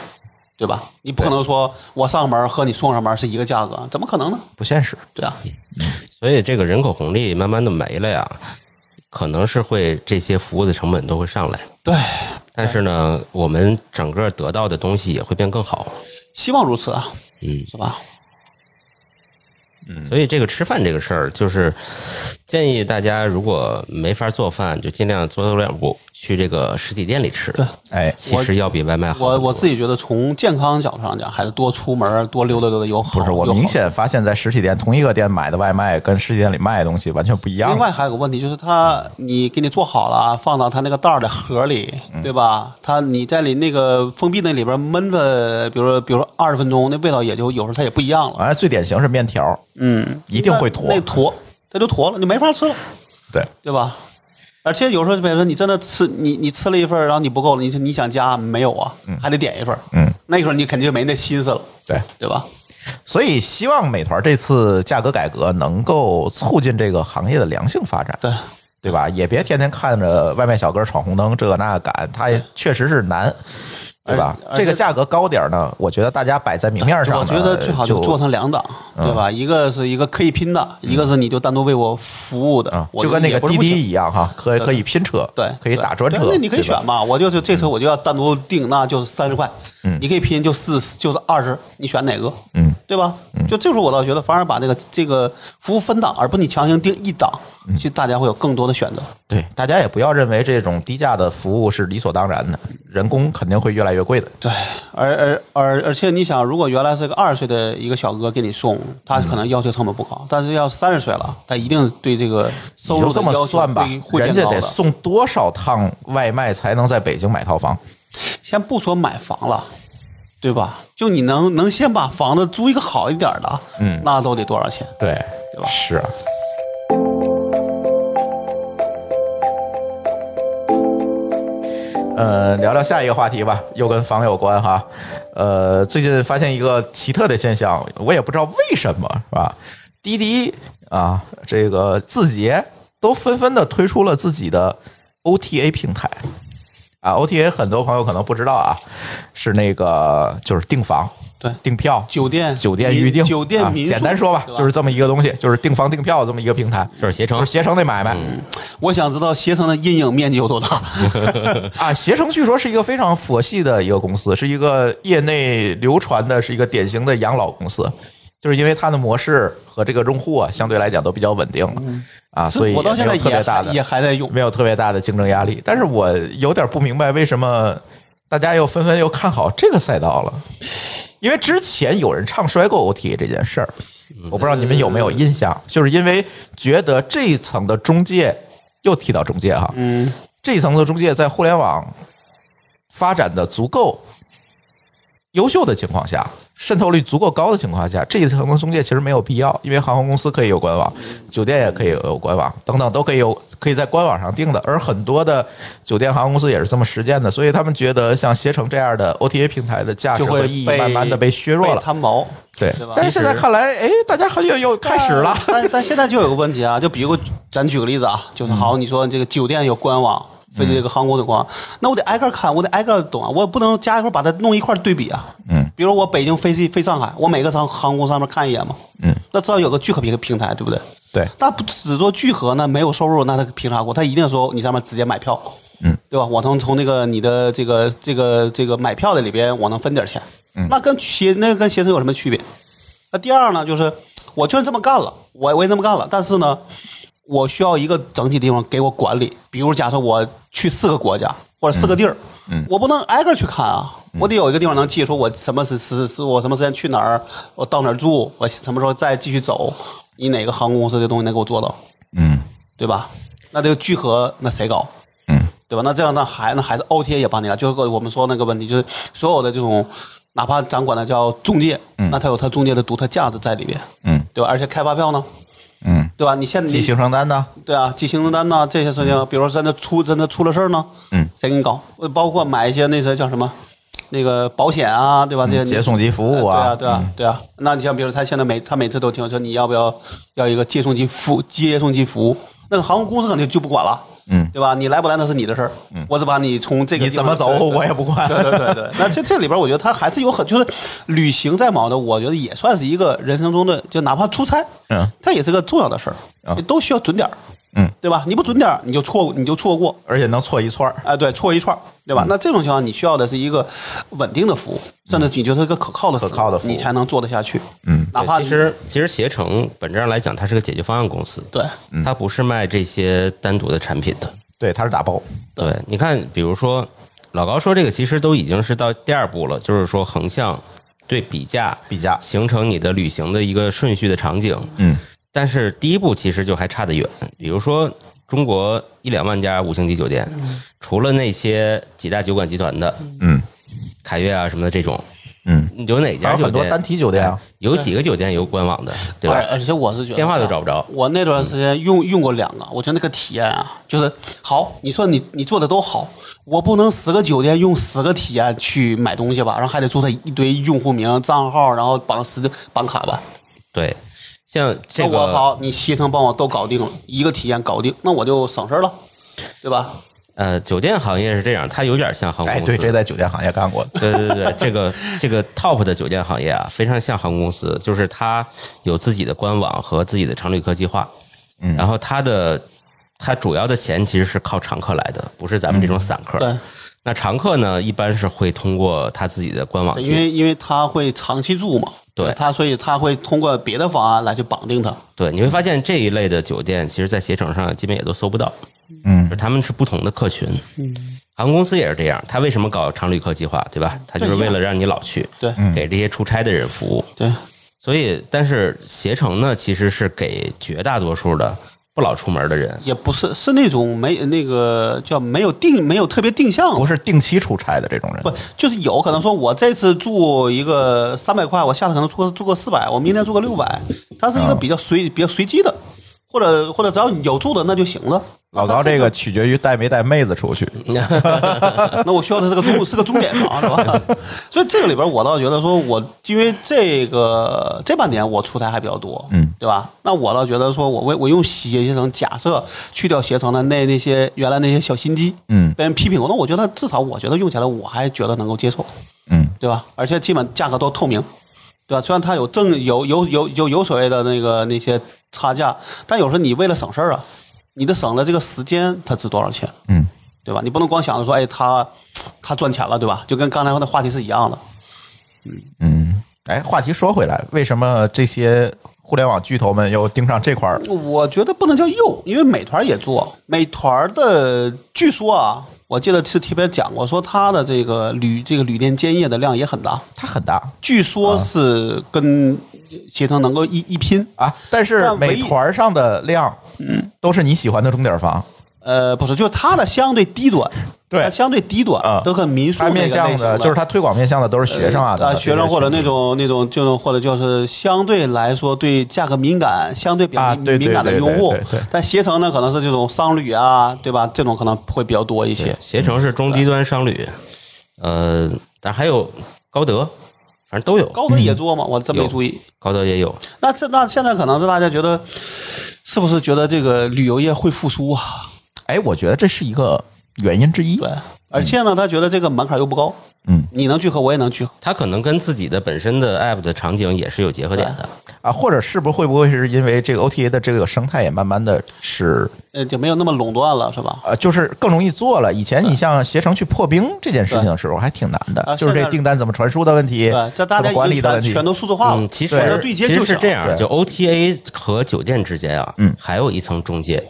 对吧？你不可能说我上门和你送上门是一个价格，怎么可能呢？不现实。对啊，所以这个人口红利慢慢的没了呀，可能是会这些服务的成本都会上来，对，但是呢，我们整个得到的东西也会变更好。希望如此啊，嗯，是吧？所以这个吃饭这个事儿，就是建议大家如果没法做饭，就尽量多走两步去这个实体店里吃。对，哎，其实要比外卖好我。我自己觉得，从健康角度上讲，还是多出门、多溜达溜达有好。不是，我明显发现，在实体店同一个店买的外卖跟实体店里卖的东西完全不一样另。外还有个问题就是，他你给你做好了，放到他那个袋儿的盒里，嗯对吧？他你在里那个封闭那里边闷的，比如说比如说二十分钟，那味道也就有时候它也不一样了。完了，最典型是面条，嗯，一定会坨那那坨，它就坨了，你没法吃了，对，对吧？而且有时候，比如说你真的吃你你吃了一份，然后你不够了，你你想加没有啊？还得点一份。嗯，那时候你肯定就没那心思了，对，对吧？所以希望美团这次价格改革能够促进这个行业的良性发展，对，对吧？也别天天看着外卖小哥闯红灯，这个那个赶，他也确实是难。对吧这个价格高点儿呢，我觉得大家摆在明面上，我觉得最好就做成两档，对吧？一个是一个可以拼的，一个是你就单独为我服务的就跟那个滴滴一样哈，可以可以拼车，对，可以打专车，那你可以选嘛。我就是这车我就要单独定，那就是三十块。嗯，你可以拼就四就是二十，你选哪个？嗯，对吧？就这时候我倒觉得，反而把这个这个服务分档，而不你强行定一档，嗯其实大家会有更多的选择。对，大家也不要认为这种低价的服务是理所当然的，人工肯定会越来越贵的。对，而而而而且你想，如果原来是个二十岁的一个小哥给你送，他可能要求成本不高，但是要三十岁了，他一定对这个收入的要求算吧人家得。送多少趟外卖才能在北京买套房？先不说买房了，对吧？就你能能先把房子租一个好一点的，嗯，那都得多少钱？对，对吧是啊。呃，聊聊下一个话题吧，又跟房有关哈。呃，最近发现一个奇特的现象，我也不知道为什么，是吧？滴滴啊，这个字节都纷纷的推出了自己的 OTA 平台啊。OTA 很多朋友可能不知道啊，是那个就是订房、对订票、酒店酒店预订、啊酒店民宿简单说吧，就是这么一个东西，就是订房订票这么一个平台，就是携程就是携程的买卖、我想知道携程的阴影面积有多大？啊。携程据说是一个非常佛系的一个公司，是一个业内流传的是一个典型的养老公司，就是因为它的模式和这个用户啊相对来讲都比较稳定了啊，所以嗯我到现在也有特别大的还也还在用。没有特别大的竞争压力。但是我有点不明白为什么大家又纷纷又看好这个赛道了，因为之前有人唱衰过 OTA 这件事儿，我不知道你们有没有印象，就是因为觉得这一层的中介又提到中介哈，嗯，这一层的中介在互联网发展的足够优秀的情况下，渗透率足够高的情况下，这一层的中介其实没有必要，因为航空公司可以有官网，酒店也可以有官网，等等都可以有可以在官网上订的。而很多的酒店航空公司也是这么实践的，所以他们觉得像携程这样的 OTA 平台的价值和意义慢慢的被削弱了。贪毛。对但是现在看来，哎，大家好像又开始了。但但现在就有个问题啊，就比如咱举个例子啊，就是嗯好，你说这个酒店有官网，飞这个航空有官网，那我得挨个看，我得挨个懂啊，我不能加一块把它弄一块对比啊。嗯，比如我北京飞飞上海，我每个航航空上面看一眼嘛。嗯，那至少有个聚合平平台，对不对？对，那不只做聚合，那没有收入，那他凭啥过？他一定说你上面直接买票，嗯，对吧？我能从那个你的这个这个这个买票的里边，我能分点钱，嗯，那跟携那跟携程有什么区别？那第二呢，就是我就是这么干了，我我也这么干了，但是呢，我需要一个整体地方给我管理。比如假设我去四个国家或者四个地儿，嗯，我不能挨个去看啊，我得有一个地方能记说我什么时时是我什么时间去哪儿，我到哪儿住，我什么时候再继续走，你哪个航空公司的东西能给我做到，嗯对吧？那这个聚合那谁搞？嗯，对吧？那这样那还那还是 OTA 也帮你了，就是我们说那个问题，就是所有的这种，哪怕咱管它叫中介，那它有它中介的独特价值在里边，嗯对吧？而且开发票呢，嗯，对吧？你现在你记行程单呢？对啊，记行程单呢，这些事情，比如说真的出真的出了事儿呢，嗯，谁给你搞？包括买一些那些叫什么，那个保险啊，对吧？这些接送机服务啊呃对啊，对啊，对啊。那你像比如他现在每他每次都听说你要不要要一个接送机服接送机服务，那个航空公司肯定就不管了。嗯，对吧？你来不来那是你的事儿，我只把你从这个你地方怎么走我也不管。对对对对，那这这里边我觉得他还是有很就是旅行再忙的，我觉得也算是一个人生中的，就哪怕出差，嗯，它也是个重要的事儿，啊。都需要准点儿，嗯，对吧？你不准点儿，你就错你就错过，而且能错一串儿。哎，对，错一串儿，对嗯吧？那这种情况，你需要的是一个稳定的服务，甚至你就是一个可靠的可靠的服务你才能做得下去。嗯，哪怕其实其实携程本质上来讲，它是个解决方案公司，对，它不是卖这些单独的产品的。对，它是打包。对，你看，比如说老高说这个，其实都已经是到第二步了，就是说横向对比价，比价形成你的旅行的一个顺序的场景。嗯，但是第一步其实就还差得远。比如说，中国一两万家五星级酒店，除了那些几大酒馆集团的嗯凯悦啊什么的这种，嗯，有哪家酒店有很多单体酒店啊。有几个酒店有官网的，对吧？而而且我是觉得电话都找不着我那段时间用用过两个，我觉得那个体验啊，就是好。你说你你做的都好，我不能十个酒店用十个体验去买东西吧，然后还得注册一堆用户名、账号，然后绑十绑卡吧。对，像这个我好，你携程帮我都搞定了，一个体验搞定，那我就省事儿了，对吧？呃，酒店行业是这样，它有点像航空哎，公司。对，这在酒店行业干过的。对对对，这个这个 top 的酒店行业啊，非常像航空公司，就是它有自己的官网和自己的常旅客计划，嗯，然后它的它主要的钱其实是靠常客来的，不是咱们这种散客。对，那常客呢，一般是会通过他自己的官网，因为因为他会长期住嘛，对他所以他会通过别的方案来去绑定他。对，你会发现这一类的酒店，其实在携程上基本也都搜不到，嗯就他们是不同的客群。嗯，航空公司也是这样，他为什么搞常旅客计划，对吧？他就是为了让你老去，对给这些出差的人服务。对，所以，但是携程呢，其实是给绝大多数的不老出门的人，也不是是那种没那个叫没有定没有特别定向，不是定期出差的这种人。不，就是有可能说，我这次住一个三百块，我下次可能住个住个四百，我明天住个六百，它是一个比较随比较随机的，或者或者只要有住的那就行了。老高这个取决于带没带妹子出去。那我需要的是个终是个终点房，是吧？所以这个里边，我倒觉得说我，因为这个这半年我出差还比较多，嗯，对吧？那我倒觉得说我为我用携程，假设去掉携程的那那些原来那些小心机，嗯被人批评过，那我觉得至少我觉得用起来我还觉得能够接受，嗯，对吧？而且基本价格都透明，对吧？虽然它有正有有有有有所谓的那个那些差价，但有时候你为了省事儿啊，你的省的这个时间它值多少钱？嗯，对吧？你不能光想着说，哎，他他赚钱了，对吧？就跟刚才的话题是一样的。嗯嗯，哎，话题说回来，为什么这些互联网巨头们又盯上这块儿？我觉得不能叫又，因为美团也做，美团的据说啊，我记得是特别讲过，说它的这个旅这个旅店建业的量也很大，它很大据说是跟携程能够一一拼。啊，但是美团上的量，嗯，都是你喜欢的钟点房，呃，不是，就是它的相对低端，对它相对低端，啊都很民宿它面向的，就是它推广面向的都是学生啊，啊，学生或者那种那种这种或者就是相对来说对价格敏感、相对比较啊对对敏感的用户对对对，但携程呢可能是这种商旅啊，对吧？这种可能会比较多一些，。携程是中低端商旅，呃，但还有高德，反正都有，高德也做吗？我真没注意。高德也有。那这那现在可能是大家觉得，是不是觉得这个旅游业会复苏啊？哎，我觉得这是一个原因之一。对，而且呢，他觉得这个门槛又不高，嗯你能聚合，我也能聚合。它可能跟自己的本身的 app 的场景也是有结合点的。啊，或者是不是会不会是因为这个 OTA 的这个生态也慢慢的是呃，就没有那么垄断了，是吧？呃，就是更容易做了。以前你像携程去破冰这件事情的时候还挺难的，啊就是这订单怎么传输的问题，对，这大怎么家管理的问题全全。都数字化了。嗯，其实对接其实是这样，对就 OTA 和酒店之间啊，嗯还有一层中介，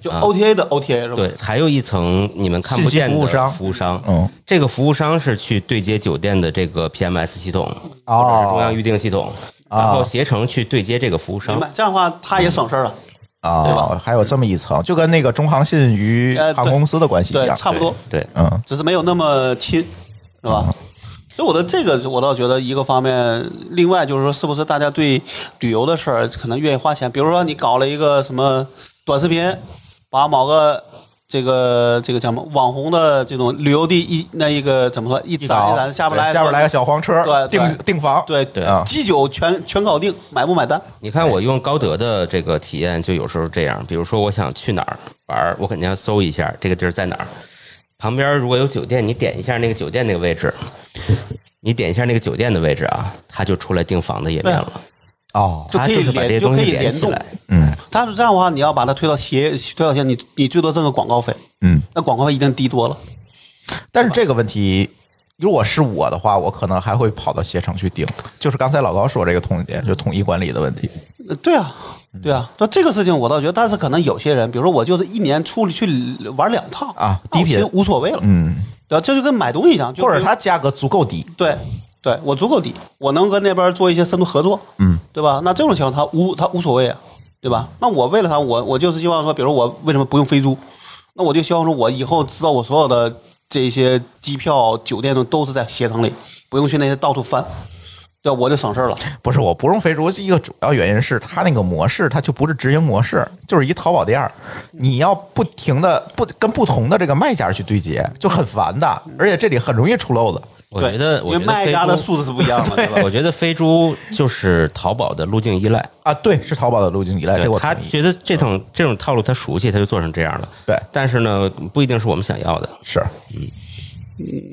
就 OTA 的 OTA 是吧？对，还有一层你们看不见的服务商服务商，嗯，这个服务商是去对接酒店的这个 PMS 系统，哦或者是中央预订系统，然后携程去对接这个服务商明。白。这样的话，他也省事儿了。对啊吧，还有这么一层，就跟那个中航信与航空公司的关系一对，样。差不多，对，嗯，只是没有那么亲，是吧？所以我的这个，我倒觉得一个方面，另外就是说，是不是大家对旅游的事儿可能愿意花钱？比如说你搞了一个什么短视频，把某个这个这个叫什么网红的这种旅游地一那一个怎么说一一搞攒一攒下边来下边来个小黄车，对对订订房，对对啊。基酒全全搞定，买不买单？你看我用高德的这个体验，就有时候这样，比如说我想去哪儿玩儿，我肯定要搜一下这个地儿在哪儿，旁边如果有酒店，你点一下那个酒店那个位置，你点一下那个酒店的位置啊，它就出来订房的页面了，哦，就可以联就可以联动连起来。嗯但是这样的话，你要把它推到协推到线，你你最多挣个广告费，嗯，那广告费一定低多了。但是这个问题。如果是我的话，我可能还会跑到携程去订，就是刚才老高说这个痛点，就统一管理的问题。呃对啊，对啊，那这个事情我倒觉得，但是可能有些人，比如说我就是一年出去玩两趟啊低频无所谓了，嗯，对吧？这就跟买东西一样，就或者它价格足够低，对对我足够低，我能跟那边做一些深度合作，嗯，对吧？那这种情况他无他无所谓啊，对吧？那我为了他，我我就是希望说，比如我为什么不用飞猪？那我就希望说我以后知道我所有的这些机票、酒店都都是在携程里，不用去那些到处翻，对？我就省事儿了。不是我不用飞猪，一个主要原因是它那个模式，它就不是直营模式，就是一淘宝店儿，你要不停的不跟不同的这个卖家去对接，就很烦的，而且这里很容易出漏子。我觉得，因为我觉得卖家的，素质是不一样的，对吧？我觉得飞猪就是淘宝的路径依赖。啊，对，是淘宝的路径依赖，这我。他觉得这种这种套路他熟悉，他就做成这样了。对，但是呢，不一定是我们想要的。是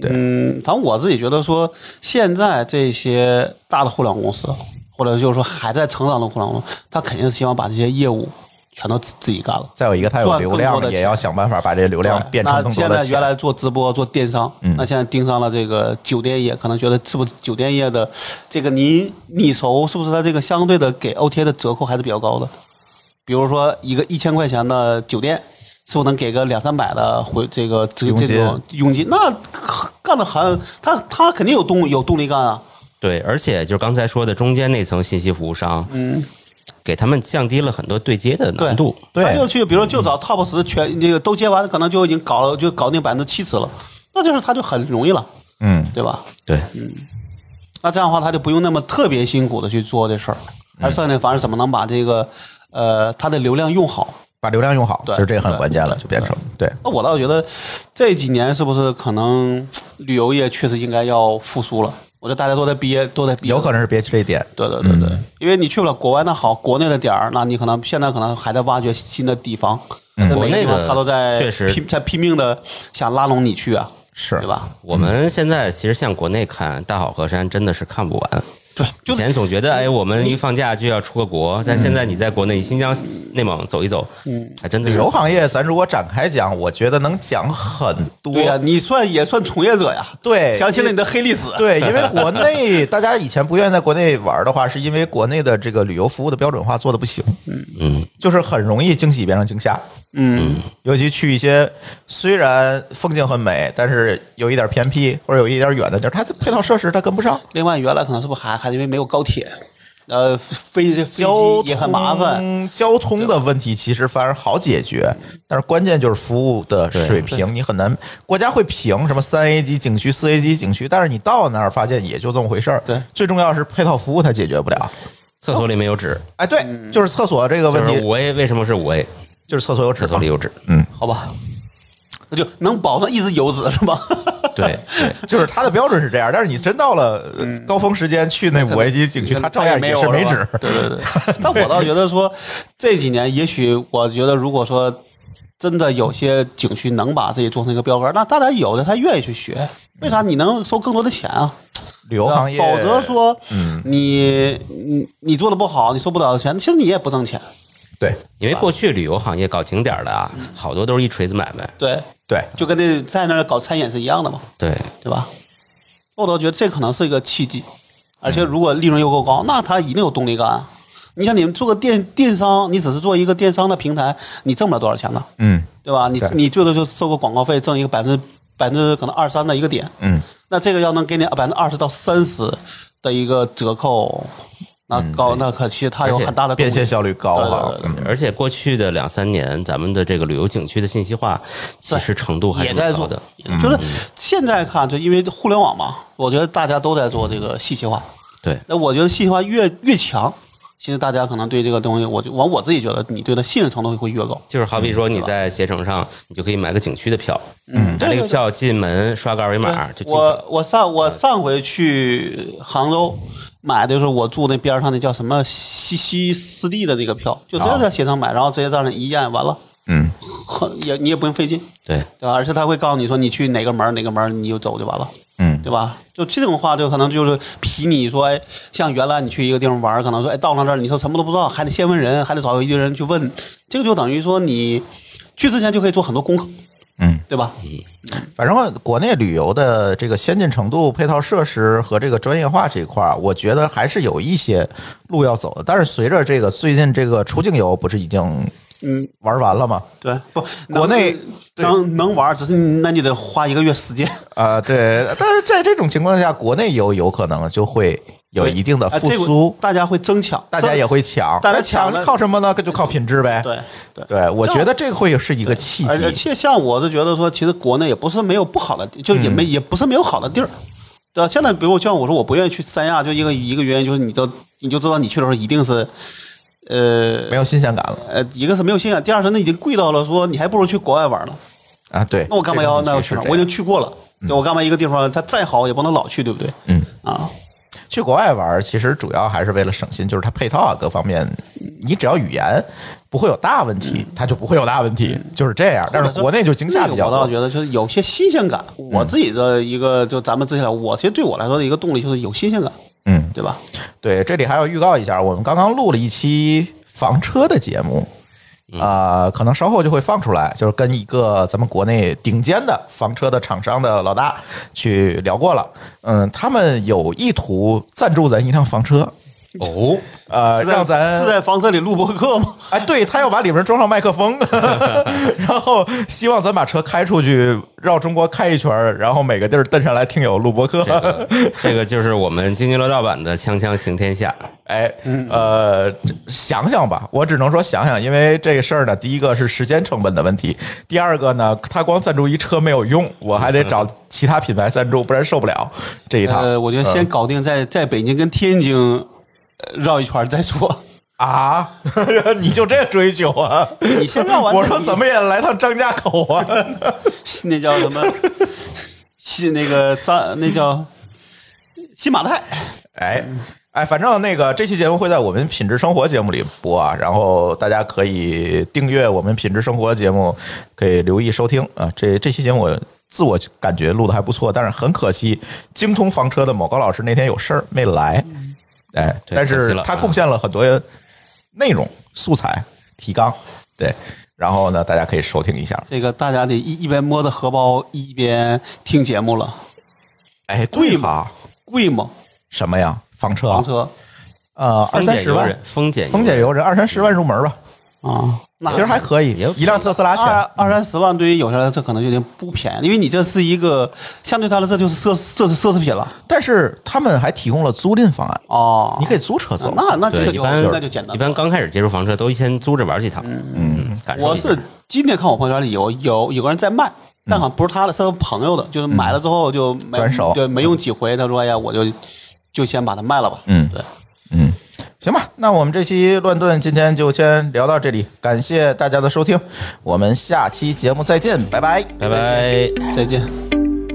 对嗯，反正我自己觉得说，现在这些大的互联网公司，或者就是说还在成长的互联网公司，他肯定是希望把这些业务全都自自己干了。再有一个，他有赚流量也要想办法把这流量变成那更多的钱。嗯现在原来做直播做电商，那现在盯上了这个酒店业，可能觉得是不是酒店业的这个你你熟是不是它这个相对的给 OTA 的折扣还是比较高的？比如说一个一千块钱的酒店，是不能给个两三百的回这个这个这种佣金？那干的很，他他肯定有动有动力干啊。对，而且就是刚才说的中间那层信息服务商，嗯，给他们降低了很多对接的难度。对他就去，比如说就找 top 十全这个都接完，可能就已经搞了就搞定百分之七十了，那就是他就很容易了，嗯，对吧？对，嗯那这样的话，他就不用那么特别辛苦的去做这事儿，而剩下的反而怎么能把这个呃他的流量用好？把流量用好，其实这个很关键了，就变成对。那我倒觉得这几年是不是可能旅游业确实应该要复苏了？我觉得大家都在憋，都在憋，有可能是憋这一点，对对对对，因为你去不了国外那好，国内的点儿，那你可能现在可能还在挖掘新的地方，嗯国内的他都在确实拼在拼命的想拉拢你去啊，是对吧？我们现在其实向国内看大好河山，真的是看不完。对，以前总觉得，哎，我们一放假就要出个国，但现在你在国内，新疆、内蒙走一走，嗯，还真的是旅游行业，咱如果展开讲，我觉得能讲很多。对呀、你算也算从业者呀，对想起了你的黑历史，对，因为 国内大家以前不愿意在国内玩的话，是因为国内的这个旅游服务的标准化做的不行，嗯，就是很容易惊喜变成惊吓。嗯，尤其去一些虽然风景很美，但是有一点偏僻或者有一点远的地儿，它配套设施它跟不上，另外原来可能是不是还还因为没有高铁，呃，飞飞机交也很麻烦，通交通的问题其实反而好解决，但是关键就是服务的水平，你很难。国家会评什么三 A 级景区、四 A 级景区，但是你到那儿发现也就这么回事儿。对最重要是配套服务它解决不了。厕所里没有纸，哎，对，就是厕所这个问题，就是五 A 为什么是五 A？就是厕所有纸厕所里有纸，嗯好吧？那就能保证一直有纸是吧？对对，就是它的标准是这样，但是你真到了呃高峰时间去那五 A 级景区，它照样没有也是没纸。对对对。但我倒觉得说，这几年也许我觉得，如果说真的有些景区能把自己做成一个标杆，那大家有的他愿意去学，为啥？你能收更多的钱啊？旅游行业，否则说，嗯你你你做的不好，你收不了钱，其实你也不挣钱。对因为过去旅游行业搞景点的啊，好多都是一锤子买卖，对，对，就跟那在那儿搞餐饮是一样的嘛，对，对吧？我倒觉得这可能是一个契机，而且如果利润又够高，那他一定有动力干啊。你像你们做个电电商，你只是做一个电商的平台，你挣不了多少钱呢？嗯对吧？你你最多就收个广告费，挣一个百分之百分之可能二三的一个点。嗯，那这个要能给你百分之二十到三十的一个折扣，那高、那可其实它有很大的变现效率高哈对对对。嗯而且过去的两三年，咱们的这个旅游景区的信息化其实程度还在做的。，就是现在看，就因为互联网嘛，我觉得大家都在做这个信息化。对，那我觉得信息化越越强，其实大家可能对这个东西，我就我我自己觉得，你对它信任程度会越高。就是好比说你在携程上，你就可以买个景区的票，嗯拿这个票进门刷个二维码就进去了。我我上我上回去杭州买的就是我住那边上那叫什么西西湿地的那个票，就直接在携程买，然后直接在那一验完了，嗯，很 也你也不用费劲，对，对吧？而且他会告诉你说你去哪个门儿哪个门儿你就走就完了。嗯对吧？就这种话，就可能就是比你说，哎，像原来你去一个地方玩儿，可能说，哎，到了那儿，你说什么都不知道，还得先问人，还得找一堆人去问，这个就等于说你去之前就可以做很多功课，嗯，对吧？反正国内旅游的这个先进程度、配套设施和这个专业化这一块儿，我觉得还是有一些路要走的。但是随着这个最近这个出境游不是已经嗯，玩完了吗？对，不，国内能能能玩儿，只是那你得花一个月时间，啊、对。但是在这种情况下，国内游有可能就会有一定的复哎这个苏，大家会争抢，大家也会抢。大家抢靠什么呢？就靠品质呗。对对。对，我觉得这个会是一个契机而机。且像我是觉得说，其实国内也不是没有不好的，就也没、嗯也不是没有好的地儿，对吧？现在比如像我说我不愿意去三亚，就一个一个原因就是你都你就知道你去的时候一定是，呃没有新鲜感了呃，一个是没有新鲜感，第二是那已经贵到了说你还不如去国外玩呢。啊！对，那我干嘛要那要去哪？我已经去过了，我干嘛一个地方它再好也不能老去，对不对？嗯啊，去国外玩，其实主要还是为了省心，就是它配套啊各方面，你只要语言不会有大问题，它就不会有大问题，就是这样。但是国内就惊吓比较多。我倒觉得就是有些新鲜感。我自己的一个就咱们自己来，我其实对我来说的一个动力就是有新鲜感，嗯，对吧？对，这里还要预告一下，我们刚刚录了一期房车的节目。啊、可能稍后就会放出来，就是跟一个咱们国内顶尖的房车的厂商的老大去聊过了。嗯，他们有意图赞助咱一辆房车，哦，呃，让咱是在房车里录播客吗？哎，对他要把里面装上麦克风，然后希望咱把车开出去，绕中国开一圈，然后每个地儿蹬上来听友录播客。这个这个就是我们津津乐道版的《锵锵行天下》。哎，呃，想想吧，我只能说想想，因为这个事儿呢，第一个是时间成本的问题，第二个呢，他光赞助一车没有用，我还得找其他品牌赞助，不然受不了这一趟。呃，我觉得先搞定在在北京跟天津呃绕一圈再说。啊，你就这追求啊？你先绕完我说怎么也来趟张家口啊？那叫什么？新那个张那叫新马泰。哎哎，反正那个这期节目会在我们品质生活节目里播啊，然后大家可以订阅我们品质生活节目，可以留意收听啊。这这期节目我自我感觉录的还不错，但是很可惜，精通房车的某高老师那天有事儿没来，哎，但是他贡献了很多内容素材提纲，对，然后呢，大家可以收听一下。这个大家得一一边摸着荷包一边听节目了，哎，贵吗，贵吗？什么呀？房车，房车。呃，二三十万。丰俭丰俭由人，二三十万入门吧，啊，那其实还可以，一辆特斯拉二钱。二三十万对于有些人这可能有点不便宜，因为你这是一个相对他的这就是奢这是奢侈品了但是他们还提供了租赁方案，哦。你可以租车走。那那这，个就一般那就简单。一般刚开始接触房车都先租着玩几趟，嗯，我是今天看我朋友圈里有有有个人在卖，但好像不是他的，是他朋友的，就是买了之后就没转手对，没用几回，他说哎呀，我就就先把它卖了吧。嗯对，嗯，行吧，那我们这期乱炖今天就先聊到这里，感谢大家的收听，我们下期节目再见，拜拜。拜拜。再见。